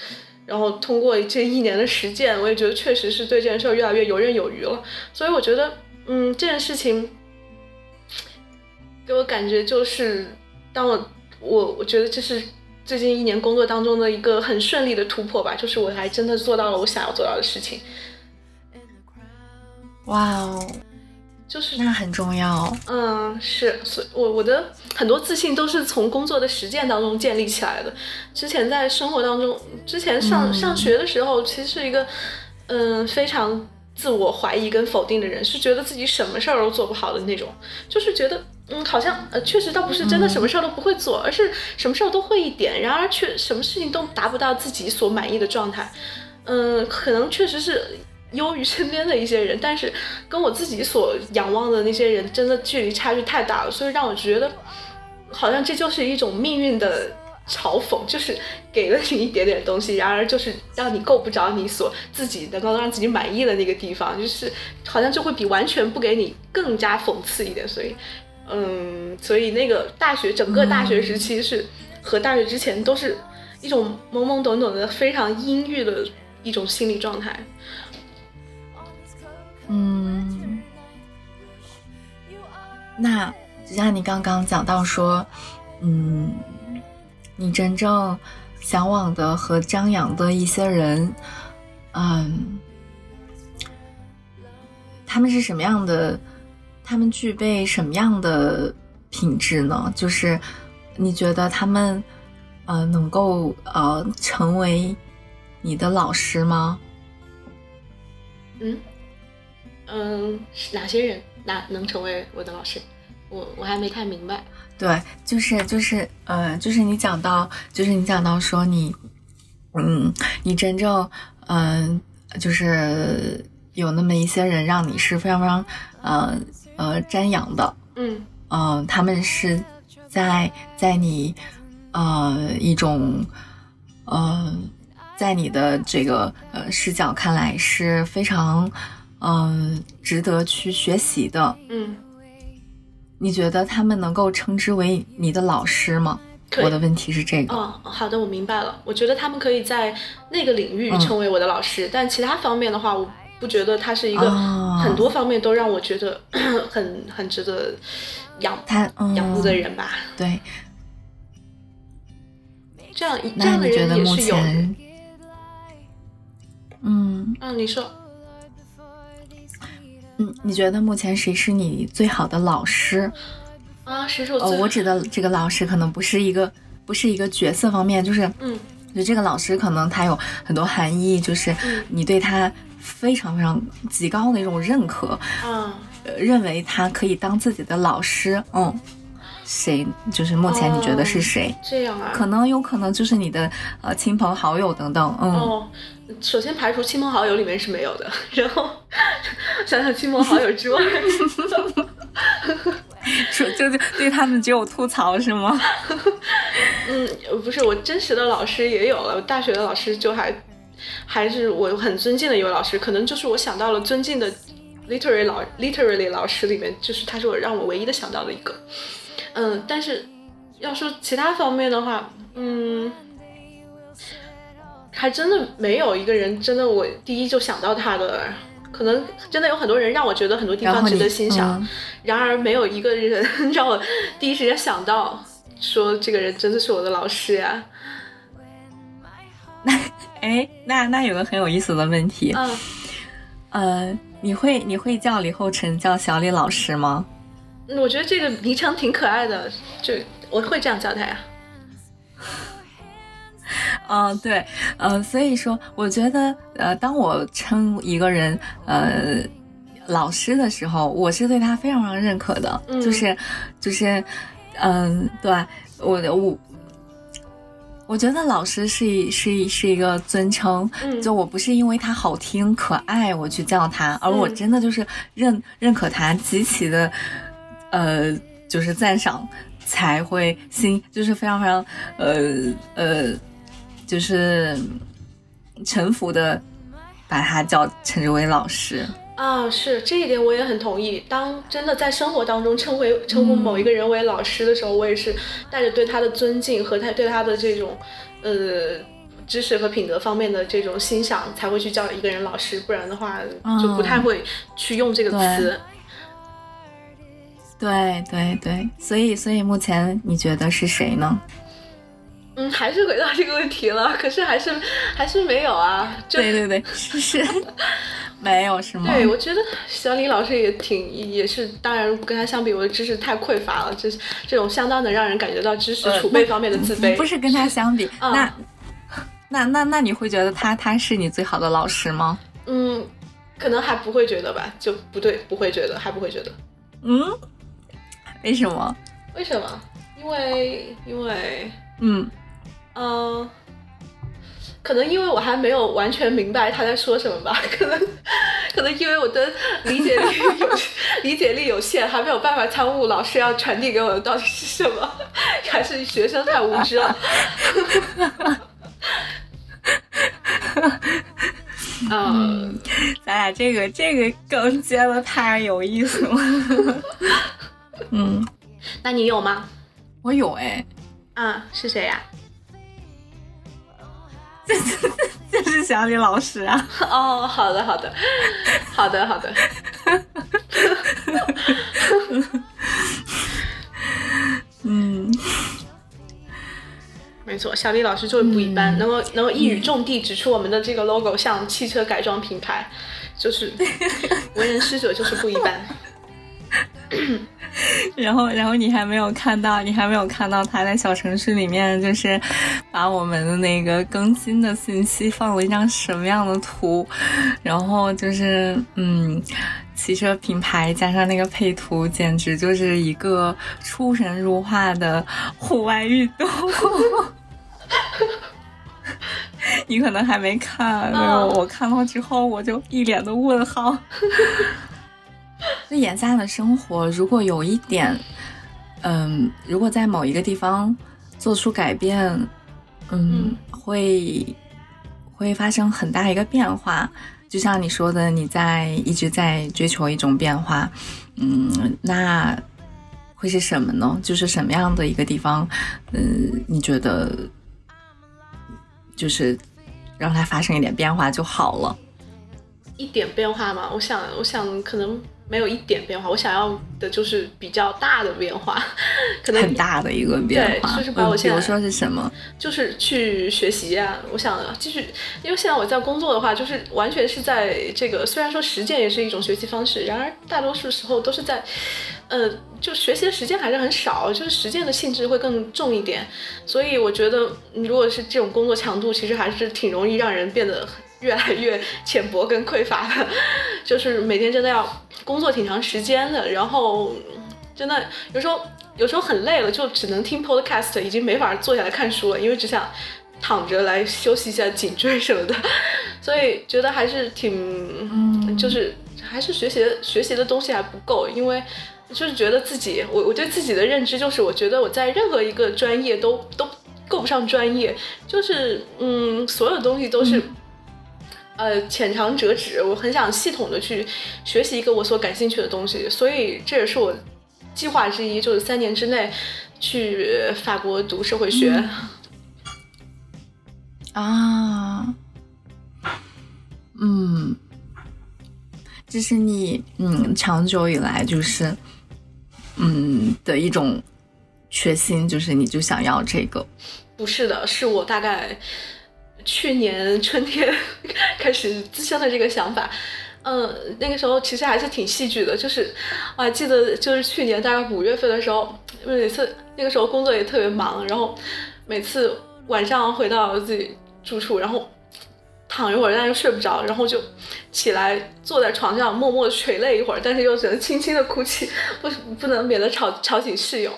[SPEAKER 5] 然后通过这一年的实践，我也觉得确实是对这件事越来越游刃有余了。所以我觉得，嗯，这件事情给我感觉就是，当我我我觉得这是最近一年工作当中的一个很顺利的突破吧，就是我还真的做到了我想要做到的事情，
[SPEAKER 4] 哇哦，
[SPEAKER 5] 就是
[SPEAKER 4] 那很重要。
[SPEAKER 5] 嗯，是，所以我我的很多自信都是从工作的实践当中建立起来的。之前在生活当中，之前上、上学的时候，其实是一个嗯非常自我怀疑跟否定的人，是觉得自己什么事儿都做不好的那种，就是觉得嗯好像呃确实倒不是真的什么事儿都不会做，而是什么事儿都会一点，然而却什么事情都达不到自己所满意的状态。嗯，可能确实是优于身边的一些人，但是跟我自己所仰望的那些人，真的距离差距太大了，所以让我觉得，好像这就是一种命运的嘲讽，就是给了你一点点东西，然而就是让你够不着你所自己能够让自己满意的那个地方，就是好像就会比完全不给你更加讽刺一点。所以，嗯，所以那个大学整个大学时期是和大学之前都是一种懵懵懂懂的非常阴郁的一种心理状态。
[SPEAKER 4] 嗯，那就像你刚刚讲到说，嗯，你真正向往的和张扬的一些人，嗯，他们是什么样的？他们具备什么样的品质呢？就是你觉得他们呃能够呃成为你的老师吗？
[SPEAKER 5] 嗯嗯，是哪些人哪能成为我的老师？我我还没太明白。
[SPEAKER 4] 对，就是就是呃，就是你讲到，就是你讲到说你，嗯，你真正嗯、就是有那么一些人让你是非常非常呃呃瞻仰的，
[SPEAKER 5] 嗯
[SPEAKER 4] 嗯、他们是在在你呃一种呃在你的这个呃视角看来是非常嗯、呃值得去学习的。
[SPEAKER 5] 嗯，
[SPEAKER 4] 你觉得他们能够称之为你的老师吗？我的问题是这个。
[SPEAKER 5] 哦，好的，我明白了。我觉得他们可以在那个领域
[SPEAKER 4] 嗯
[SPEAKER 5] 成为我的老师，但其他方面的话，我不觉得他是一个
[SPEAKER 4] 哦。
[SPEAKER 5] 很多方面都让我觉得 很很值得仰
[SPEAKER 4] 他嗯，
[SPEAKER 5] 仰慕的人吧。
[SPEAKER 4] 对，
[SPEAKER 5] 这样这
[SPEAKER 4] 那
[SPEAKER 5] 样的人也是有
[SPEAKER 4] 嗯。
[SPEAKER 5] 嗯，你说。
[SPEAKER 4] 嗯，你觉得目前谁是你最好的老师？
[SPEAKER 5] 啊，谁是我
[SPEAKER 4] 哦，我指的这个老师可能不是一个，不是一个角色方面，就是，
[SPEAKER 5] 嗯，
[SPEAKER 4] 就这个老师可能他有很多含义，就是
[SPEAKER 5] 嗯。
[SPEAKER 4] 你对他非常非常极高的一种认可，
[SPEAKER 5] 啊，
[SPEAKER 4] 呃认为他可以当自己的老师。嗯，谁就是目前你觉得是谁？
[SPEAKER 5] 这样啊。
[SPEAKER 4] 可能有可能就是你的呃亲朋好友等等。嗯，
[SPEAKER 5] 哦，首先排除亲朋好友里面是没有的，然后想想亲朋好友之外，
[SPEAKER 4] 说就就对他们只有吐槽是吗？
[SPEAKER 5] 嗯，不是我真实的老师也有了，我大学的老师就还还是我很尊敬的一位老师，可能就是我想到了尊敬的 literary 老 literally 老师里面，就是他是我让我唯一的想到的一个。嗯，但是要说其他方面的话，嗯，还真的没有一个人真的我第一就想到他的。可能真的有很多人让我觉得很多地方值得欣赏，
[SPEAKER 4] 嗯
[SPEAKER 5] 然而没有一个人 让我第一时间想到说这个人真的是我的老师呀。
[SPEAKER 4] 哎，那那有个很有意思的问题，
[SPEAKER 5] 嗯，
[SPEAKER 4] 呃，你会你会叫李厚辰叫小李老师吗？
[SPEAKER 5] 嗯我觉得这个昵称挺可爱的，就我会这样叫他呀。
[SPEAKER 4] 嗯、对，呃，所以说，我觉得，呃，当我称一个人，呃，老师的时候，我是对他非常非常认可的，
[SPEAKER 5] 嗯
[SPEAKER 4] 就是，就是，嗯、对我我。我觉得老师是一是一是一个尊称，
[SPEAKER 5] 嗯
[SPEAKER 4] 就我不是因为他好听可爱我去叫他，而我
[SPEAKER 5] 嗯
[SPEAKER 4] 真的就是认认可他极其的，呃，就是赞赏，才会心就是非常非常呃呃，就是臣服的把他叫称之为老师。
[SPEAKER 5] 啊，是这一点我也很同意。当真的在生活当中称为称呼某一个人为老师的时候，我也是带着对他的尊敬和他对他的这种呃知识和品德方面的这种欣赏，才会去叫一个人老师，不然的话就不太会去用这个词。
[SPEAKER 4] 对对对，所以所以目前你觉得是谁呢？
[SPEAKER 5] 嗯，还是回到这个问题了，可是还是还是没有啊。就
[SPEAKER 4] 对对对，是是，没有是吗？
[SPEAKER 5] 对，我觉得小李老师也挺，也是，当然跟他相比，我的知识太匮乏了，这这种相当能让人感觉到知识
[SPEAKER 4] 呃
[SPEAKER 5] 储备方面的自卑。
[SPEAKER 4] 不是跟他相比，
[SPEAKER 5] 啊
[SPEAKER 4] 那那那那你会觉得他他是你最好的老师吗？
[SPEAKER 5] 嗯，可能还不会觉得吧，就不对，不会觉得，还不会觉得。
[SPEAKER 4] 嗯，为什么？
[SPEAKER 5] 为什么？因为因为
[SPEAKER 4] 嗯
[SPEAKER 5] 嗯、可能因为我还没有完全明白他在说什么吧，可能可能因为我的理解力有理解力有限，还没有办法参悟老师要传递给我的到底是什么，还是学生太无知了。嗯，
[SPEAKER 4] 咱俩这个这个梗接的太有意思了。嗯，
[SPEAKER 5] 那你有吗？
[SPEAKER 4] 我有哎，
[SPEAKER 5] 啊，是谁呀、
[SPEAKER 4] 就是小李老师啊。
[SPEAKER 5] 哦，好的，好的，好的，好的。
[SPEAKER 4] 嗯，
[SPEAKER 5] 没错，小李老师就是不一般，能够能够一语中的指出我们的这个 logo 像汽车改装品牌，就是 为人师者就是不一般。
[SPEAKER 4] 然后然后你还没有看到，你还没有看到他在小程序里面就是把我们的那个更新的信息放了一张什么样的图，然后就是嗯。汽车品牌加上那个配图，简直就是一个出神入化的户外运动。你可能还没看，那个我看到之后我就一脸的问号。就眼下的生活，如果有一点，嗯，如果在某一个地方做出改变，嗯，会会发生很大一个变化。就像你说的，你在一直在追求一种变化，嗯，那会是什么呢？就是什么样的一个地方，嗯，你觉得就是让它发生一点变化就好了？
[SPEAKER 5] 一点变化嘛，我想，我想可能没有一点变化，我想要的就是比较大的变化，可能
[SPEAKER 4] 很大的一个变化，
[SPEAKER 5] 对就是把我现在
[SPEAKER 4] 嗯比如说是什么？
[SPEAKER 5] 就是去学习啊，我想继续，因为现在我在工作的话，就是完全是在这个，虽然说实践也是一种学习方式，然而大多数时候都是在，呃，就学习的时间还是很少，就是实践的性质会更重一点，所以我觉得，嗯如果是这种工作强度，其实还是挺容易让人变得越来越浅薄跟匮乏的，就是每天真的要工作挺长时间的，然后真的有时候有时候很累了，就只能听 podcast，已经没法坐下来看书了，因为只想躺着来休息一下颈椎什么的，所以觉得还是挺，就是还是学习的学习的东西还不够，因为就是觉得自己，我我对自己的认知就是，我觉得我在任何一个专业都都够不上专业，就是嗯，所有东西都是。呃，浅尝辄止，我很想系统的去学习一个我所感兴趣的东西，所以这也是我计划之一，就是三年之内去法国读社会学。
[SPEAKER 4] 啊，嗯，这是你嗯长久以来就是嗯的一种决心，就是你就想要这个。
[SPEAKER 5] 不是的，是我大概去年春天开始滋生的这个想法。嗯，那个时候其实还是挺戏剧的，就是我还记得，就是去年大概五月份的时候，每次那个时候工作也特别忙，然后每次晚上回到自己住处，然后躺一会儿，但又睡不着，然后就起来坐在床上默默地垂泪一会儿，但是又只能轻轻的哭泣，不不能免得吵吵醒室友。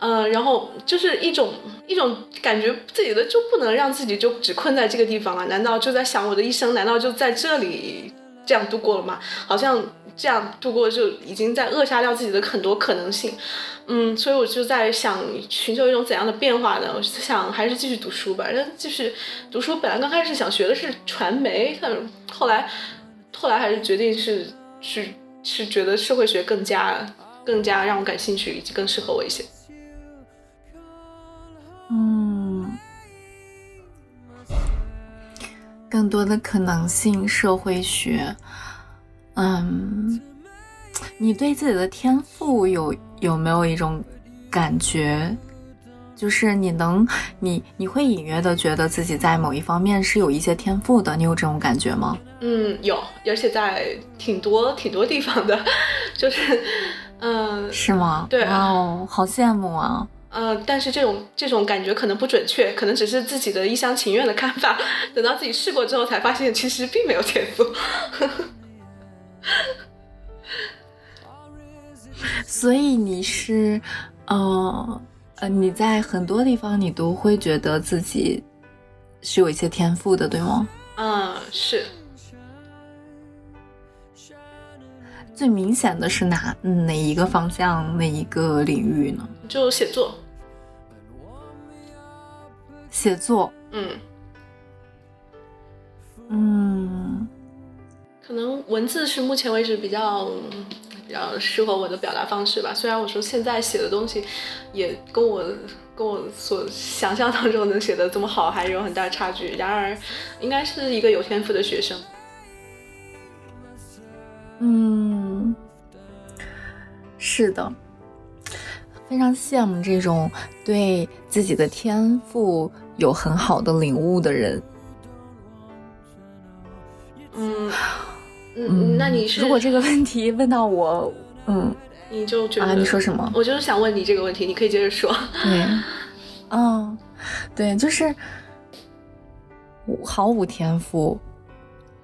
[SPEAKER 5] 嗯，然后就是一种一种感觉，自己的就不能让自己就只困在这个地方了。难道就在想我的一生？难道就在这里这样度过了吗？好像这样度过就已经在扼杀掉自己的很多可能性。嗯，所以我就在想寻求一种怎样的变化呢？我就想还是继续读书吧。然后继续读书，本来刚开始想学的是传媒，但后来后来还是决定是是是觉得社会学更加更加让我感兴趣，以及更适合我一些。
[SPEAKER 4] 更多的可能性，社会学。嗯，你对自己的天赋有有没有一种感觉？就是你能，你你会隐约的觉得自己在某一方面是有一些天赋的，你有这种感觉吗？
[SPEAKER 5] 嗯，有，而且在挺多挺多地方的，就是，嗯、
[SPEAKER 4] 是吗？
[SPEAKER 5] 对
[SPEAKER 4] 哇哦，好羡慕啊！
[SPEAKER 5] 呃，但是这种这种感觉可能不准确，可能只是自己的一厢情愿的看法。等到自己试过之后，才发现其实并没有天赋。
[SPEAKER 4] 所以你是，呃呃，你在很多地方你都会觉得自己是有一些天赋的，对吗？
[SPEAKER 5] 嗯，是，
[SPEAKER 4] 最明显的是哪哪一个方向哪一个领域呢？
[SPEAKER 5] 就写作，
[SPEAKER 4] 写作，
[SPEAKER 5] 嗯，
[SPEAKER 4] 嗯，
[SPEAKER 5] 可能文字是目前为止比较比较适合我的表达方式吧。虽然我说现在写的东西也跟我跟我所想象当中能写的这么好还是有很大差距，然而应该是一个有天赋的学生。
[SPEAKER 4] 嗯，是的，非常羡慕这种对自己的天赋有很好的领悟的人。
[SPEAKER 5] 嗯嗯，那你是
[SPEAKER 4] 如果这个问题问到我，嗯
[SPEAKER 5] 你就觉得
[SPEAKER 4] 啊，你说什么？
[SPEAKER 5] 我就是想问你这个问题，你可以接着说。
[SPEAKER 4] 对，嗯，对，就是我毫无天赋，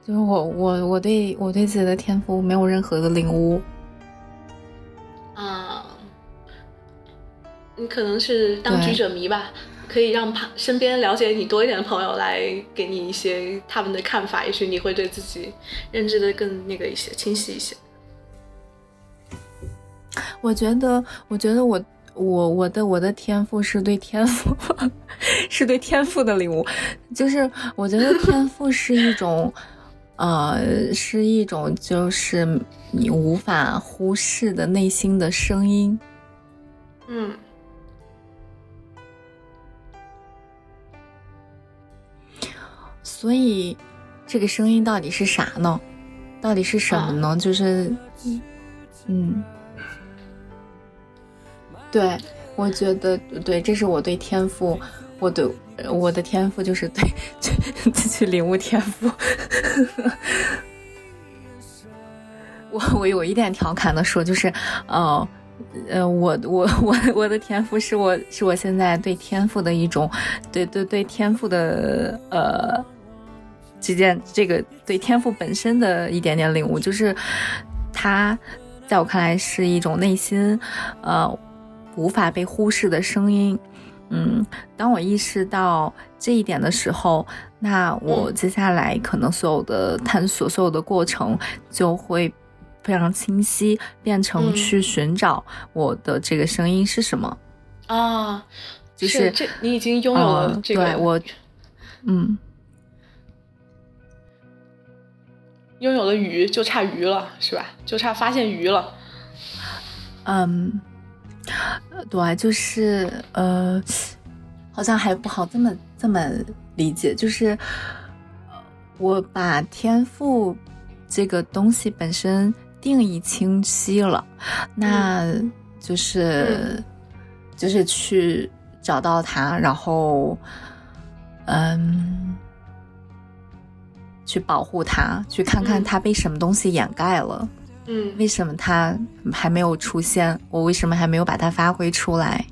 [SPEAKER 4] 就是我我我对我对自己的天赋没有任何的领悟。
[SPEAKER 5] 你可能是当局者迷吧，可以让旁身边了解你多一点的朋友来给你一些他们的看法，也许你会对自己认知的更那个一些清晰一些。
[SPEAKER 4] 我觉得，我觉得我我我的我的天赋是对天赋，是对天赋的领悟，就是我觉得天赋是一种，呃，是一种就是你无法忽视的内心的声音。
[SPEAKER 5] 嗯
[SPEAKER 4] 所以，这个声音到底是啥呢？到底是什么呢？就是，嗯，对，我觉得对，这是我对天赋，我对我的天赋就是对去 去领悟天赋。我我有一点调侃的说，就是，呃，呃，我我我我的天赋是我是我现在对天赋的一种，对对对天赋的呃，这件这个对天赋本身的一点点领悟，就是它在我看来是一种内心呃无法被忽视的声音。嗯，当我意识到这一点的时候，那我接下来可能所有的探索、所有的过程就会非常清晰，变成
[SPEAKER 5] 嗯
[SPEAKER 4] 去寻找我的这个声音是什么。
[SPEAKER 5] 啊，
[SPEAKER 4] 就是
[SPEAKER 5] 这你已经拥有了
[SPEAKER 4] 呃
[SPEAKER 5] 这个，
[SPEAKER 4] 对我，嗯，
[SPEAKER 5] 拥有了鱼，就差鱼了，是吧？就差发现鱼了。
[SPEAKER 4] 嗯，呃对，就是呃，好像还不好这么这么理解，就是呃我把天赋这个东西本身定义清晰了，那就是、就是去找到它，然后嗯。去保护它，去看看
[SPEAKER 5] 嗯
[SPEAKER 4] 它被什么东西掩盖了。
[SPEAKER 5] 嗯
[SPEAKER 4] 为什么它还没有出现？我为什么还没有把它发挥出来？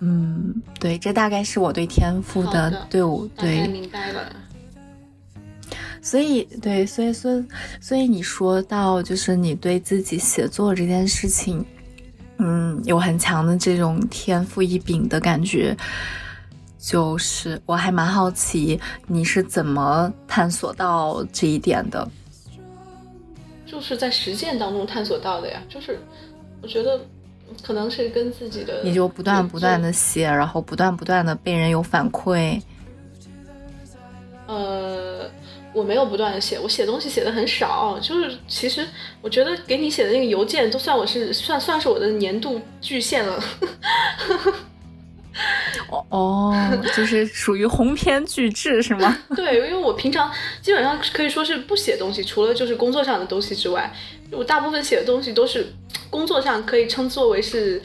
[SPEAKER 4] 嗯，对，这大概是我对天赋
[SPEAKER 5] 的
[SPEAKER 4] 对我对，
[SPEAKER 5] 明白了。
[SPEAKER 4] 所以对，所以所以所以你说到就是你对自己写作这件事情，嗯，有很强的这种天赋异禀的感觉。就是我还蛮好奇你是怎么探索到这一点的。
[SPEAKER 5] 就是在实践当中探索到的呀，就是我觉得可能是跟自己的，
[SPEAKER 4] 你就不断不断的写，然后不断不断的被人有反馈。
[SPEAKER 5] 呃，我没有不断的写，我写东西写的很少，就是其实我觉得给你写的那个邮件都算我是算算是我的年度巨献了。
[SPEAKER 4] 哦，就是属于鸿篇巨制是吗？
[SPEAKER 5] 对，因为我平常基本上可以说是不写东西，除了就是工作上的东西之外，我大部分写的东西都是工作上可以称作为是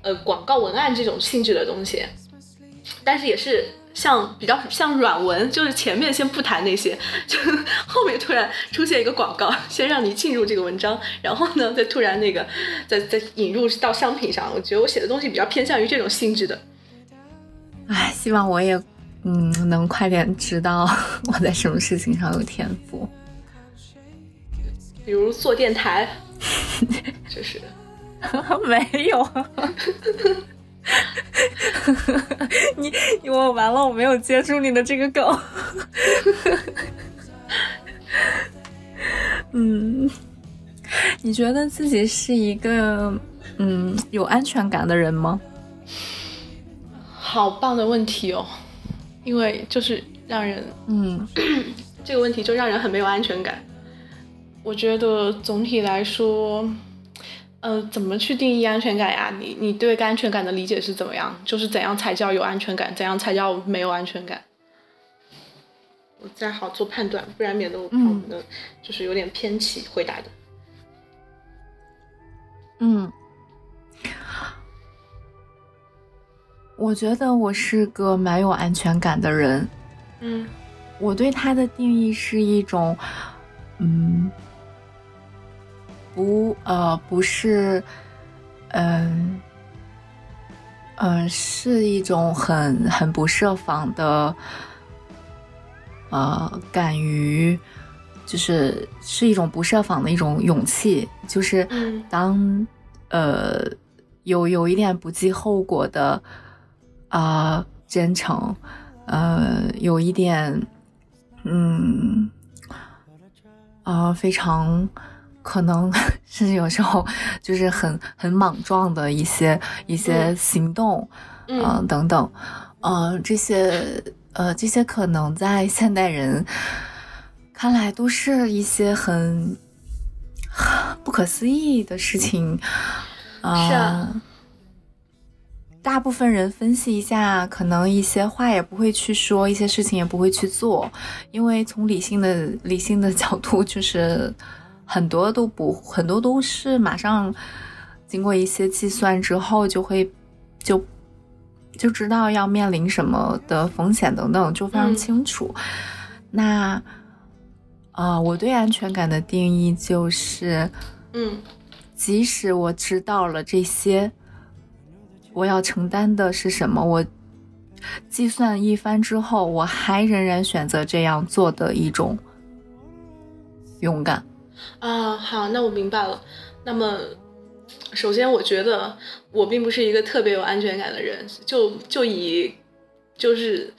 [SPEAKER 5] 呃广告文案这种性质的东西，但是也是像比较像软文，就是前面先不谈那些，就 后面突然出现一个广告，先让你进入这个文章，然后呢再突然那个再再引入到商品上，我觉得我写的东西比较偏向于这种性质的。
[SPEAKER 4] 唉，希望我也嗯能快点知道我在什么事情上有天赋。
[SPEAKER 5] 比如做电台，就是
[SPEAKER 4] 没有，你你我完了，我没有接住你的这个梗。嗯，你觉得自己是一个嗯有安全感的人吗？
[SPEAKER 5] 好棒的问题哦，因为就是让人
[SPEAKER 4] 嗯
[SPEAKER 5] 这个问题就让人很没有安全感。我觉得总体来说，呃，怎么去定义安全感呀？你你对安全感的理解是怎么样？就是怎样才叫有安全感？怎样才叫没有安全感？我再好做判断，不然免得我怕我们的就是有点偏题回答的。
[SPEAKER 4] 嗯，我觉得我是个蛮有安全感的人。
[SPEAKER 5] 嗯
[SPEAKER 4] 我对他的定义是一种，嗯，不呃不是，嗯、呃，是一种很很不设防的，呃，敢于，就是是一种不设防的一种勇气，就是
[SPEAKER 5] 嗯
[SPEAKER 4] 当呃有有一点不计后果的啊、真诚，呃，有一点嗯啊、非常可能甚至有时候就是很很莽撞的一些一些
[SPEAKER 5] 嗯
[SPEAKER 4] 行动，
[SPEAKER 5] 嗯
[SPEAKER 4] 呃等等，呃这些呃这些可能在现代人看来都是一些很 不可思议的事情，啊、
[SPEAKER 5] 是啊
[SPEAKER 4] 大部分人分析一下，可能一些话也不会去说，一些事情也不会去做，因为从理性的理性的角度，就是很多都不很多都是马上经过一些计算之后，就会就就知道要面临什么的风险等等，就非常
[SPEAKER 5] 嗯
[SPEAKER 4] 清楚。那啊、我对安全感的定义就是，
[SPEAKER 5] 嗯。
[SPEAKER 4] 即使我知道了这些，我要承担的是什么，我计算一番之后，我还仍然选择这样做的一种勇敢。
[SPEAKER 5] 啊，好，那我明白了。那么，首先我觉得我并不是一个特别有安全感的人，就就以就是。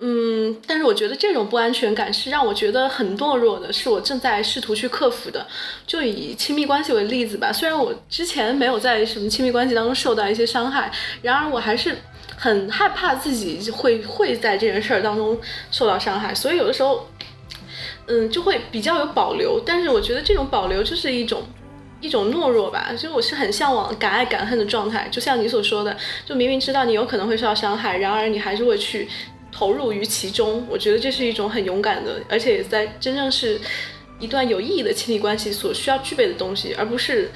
[SPEAKER 5] 嗯，但是我觉得这种不安全感是让我觉得很懦弱的，是我正在试图去克服的。就以亲密关系为例子吧，虽然我之前没有在什么亲密关系当中受到一些伤害，然而我还是很害怕自己会会在这件事儿当中受到伤害，所以有的时候，嗯，就会比较有保留。但是我觉得这种保留就是一种一种懦弱吧，其实我是很向往敢爱敢恨的状态。就像你所说的，就明明知道你有可能会受到伤害，然而你还是会去投入于其中。我觉得这是一种很勇敢的，而且在真正是一段有意义的亲密关系所需要具备的东西，而不是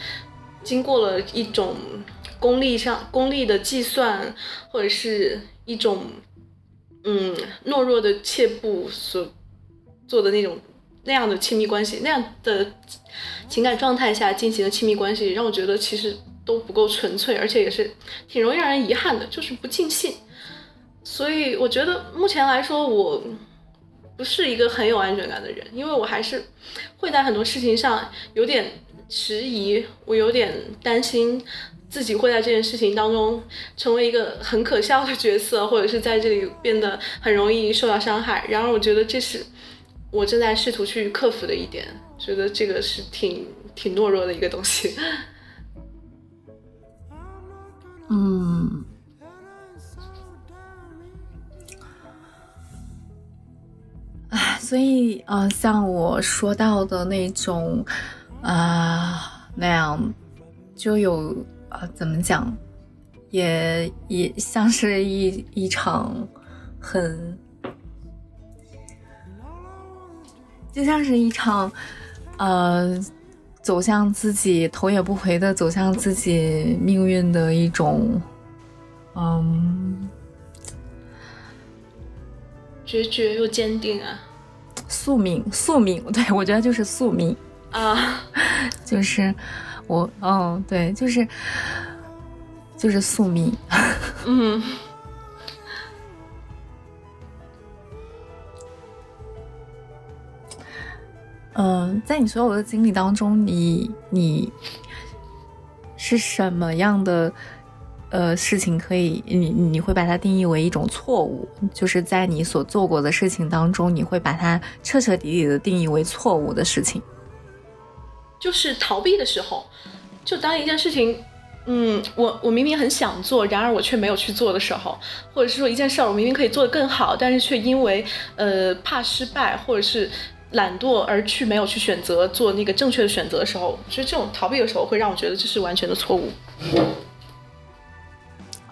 [SPEAKER 5] 经过了一种功利上功利的计算，或者是一种嗯懦弱的怯步所做的那种那样的亲密关系，那样的情感状态下进行的亲密关系，让我觉得其实都不够纯粹，而且也是挺容易让人遗憾的，就是不尽兴。所以我觉得目前来说，我不是一个很有安全感的人，因为我还是会在很多事情上有点迟疑，我有点担心自己会在这件事情当中成为一个很可笑的角色，或者是在这里变得很容易受到伤害。然而，我觉得这是我正在试图去克服的一点，觉得这个是挺挺懦弱的一个东西。
[SPEAKER 4] 嗯，唉，所以呃，像我说到的那种啊、那样，就有呃怎么讲，也也像是一一场很，就像是一场呃走向自己头也不回的走向自己命运的一种，嗯，
[SPEAKER 5] 决绝又坚定啊
[SPEAKER 4] 宿命，宿命，对我觉得就是宿命，
[SPEAKER 5] 啊！
[SPEAKER 4] 就是我，嗯，对，就是就是宿命，
[SPEAKER 5] 嗯
[SPEAKER 4] 嗯，在你所有的经历当中，你你是什么样的呃事情可以你你会把它定义为一种错误？就是在你所做过的事情当中，你会把它彻彻底底的定义为错误的事情。
[SPEAKER 5] 就是逃避的时候，就当一件事情，嗯，我我明明很想做，然而我却没有去做的时候，或者是说一件事儿我明明可以做得更好，但是却因为呃怕失败或者是懒惰而去没有去选择做那个正确的选择的时候，其实这种逃避的时候会让我觉得这是完全的错误。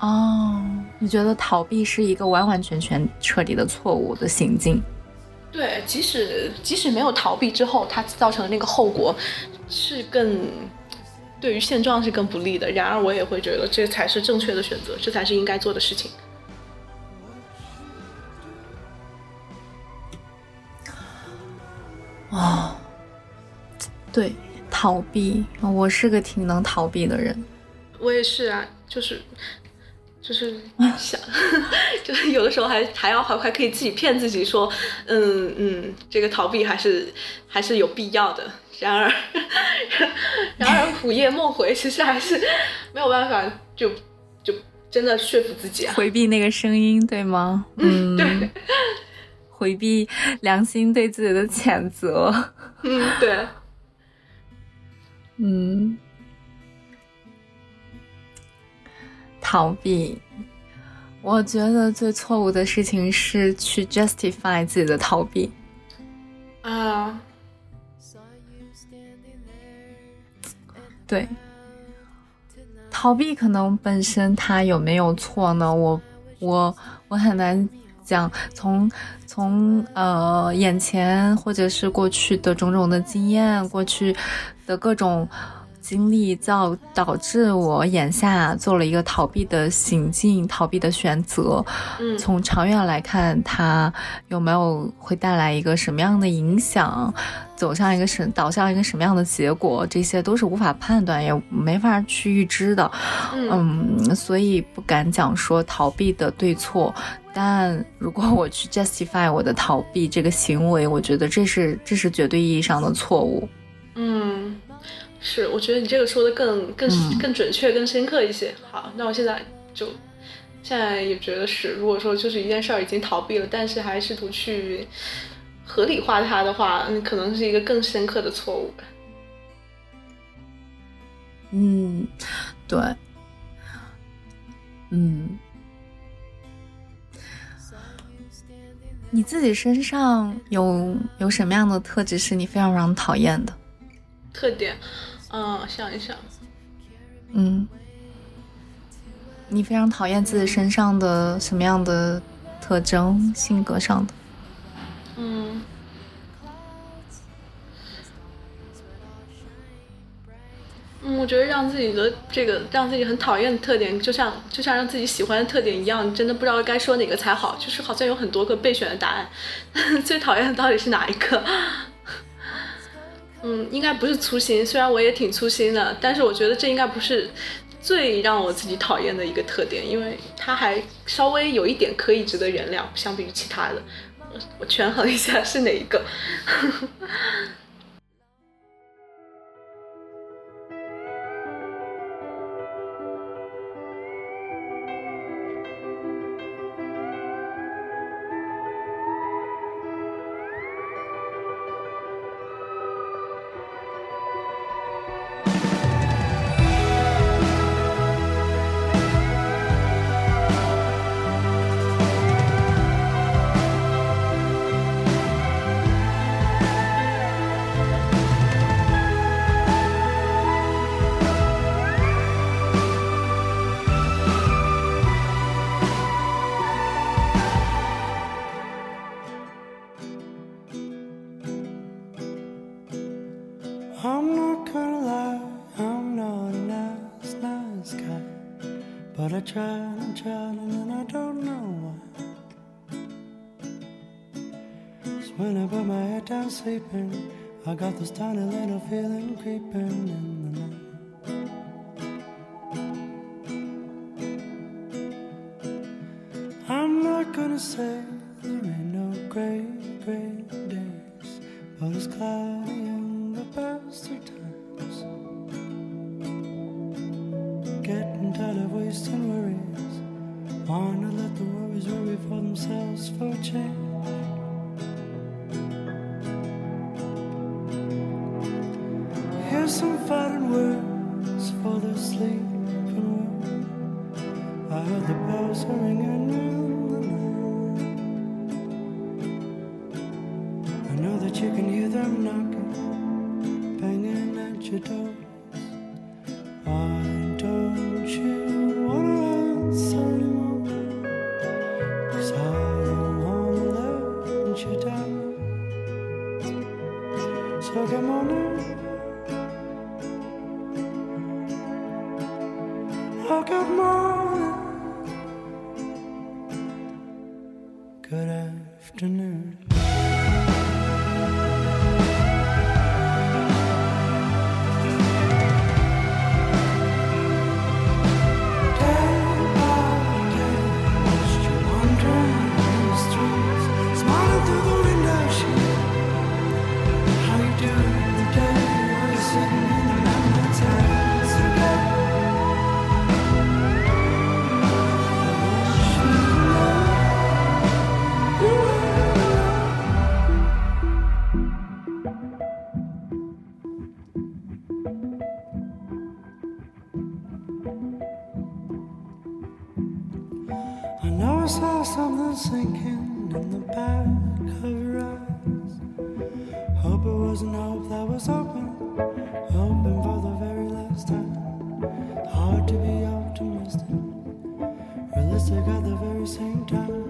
[SPEAKER 4] 哦，你觉得逃避是一个完完全全彻底的错误的行径？
[SPEAKER 5] 对，即使即使没有逃避之后，它造成的那个后果是更对于现状是更不利的。然而，我也会觉得这才是正确的选择，这才是应该做的事情。
[SPEAKER 4] 哦，对，逃避，我是个挺能逃避的人。
[SPEAKER 5] 我也是啊，就是就是想，就是有的时候还还要还还可以自己骗自己说，嗯嗯，这个逃避还是还是有必要的。然而，然而 午夜梦回，其实还是没有办法，就就真的说服自己啊。
[SPEAKER 4] 回避那个声音，对吗？嗯，
[SPEAKER 5] 对，
[SPEAKER 4] 回避良心对自己的谴责。
[SPEAKER 5] 嗯，对，
[SPEAKER 4] 嗯，逃避。我觉得最错误的事情是去 justify 自己的逃避。
[SPEAKER 5] 啊，
[SPEAKER 4] 对，逃避可能本身它有没有错呢？我我我很难讲。从从呃眼前或者是过去的种种的经验，过去的各种经历，造导致我眼下做了一个逃避的行径，逃避的选择。
[SPEAKER 5] 嗯
[SPEAKER 4] 从长远来看，它有没有会带来一个什么样的影响，走向一个什导向一个什么样的结果，这些都是无法判断，也没法去预知的。
[SPEAKER 5] 嗯
[SPEAKER 4] 嗯，所以不敢讲说逃避的对错。但如果我去 justify 我的逃避这个行为，我觉得这是这是绝对意义上的错误。
[SPEAKER 5] 嗯，是，我觉得你这个说的更更
[SPEAKER 4] 嗯
[SPEAKER 5] 更准确、更深刻一些。好，那我现在就现在也觉得是，如果说就是一件事儿已经逃避了，但是还试图去合理化它的话，嗯，可能是一个更深刻的错误。
[SPEAKER 4] 嗯，对，嗯，你自己身上有有什么样的特质是你非常非常讨厌的？
[SPEAKER 5] 特点，嗯，想一想，
[SPEAKER 4] 嗯，你非常讨厌自己身上的什么样的特征？性格上的？
[SPEAKER 5] 嗯，嗯，我觉得让自己的这个让自己很讨厌的特点，就像就像让自己喜欢的特点一样，真的不知道该说哪个才好。就是好像有很多个备选的答案，最讨厌的到底是哪一个？嗯，应该不是粗心，虽然我也挺粗心的，但是我觉得这应该不是最让我自己讨厌的一个特点，因为它还稍微有一点可以值得原谅，相比于其他的。我权衡一下是哪一个。
[SPEAKER 2] Sleeping, I got this tiny little feeling creeping in I saw something sinking in the back of your eyes. Hope it wasn't hope that was open, open for the very last time. Hard to be optimistic, realistic at the very same time.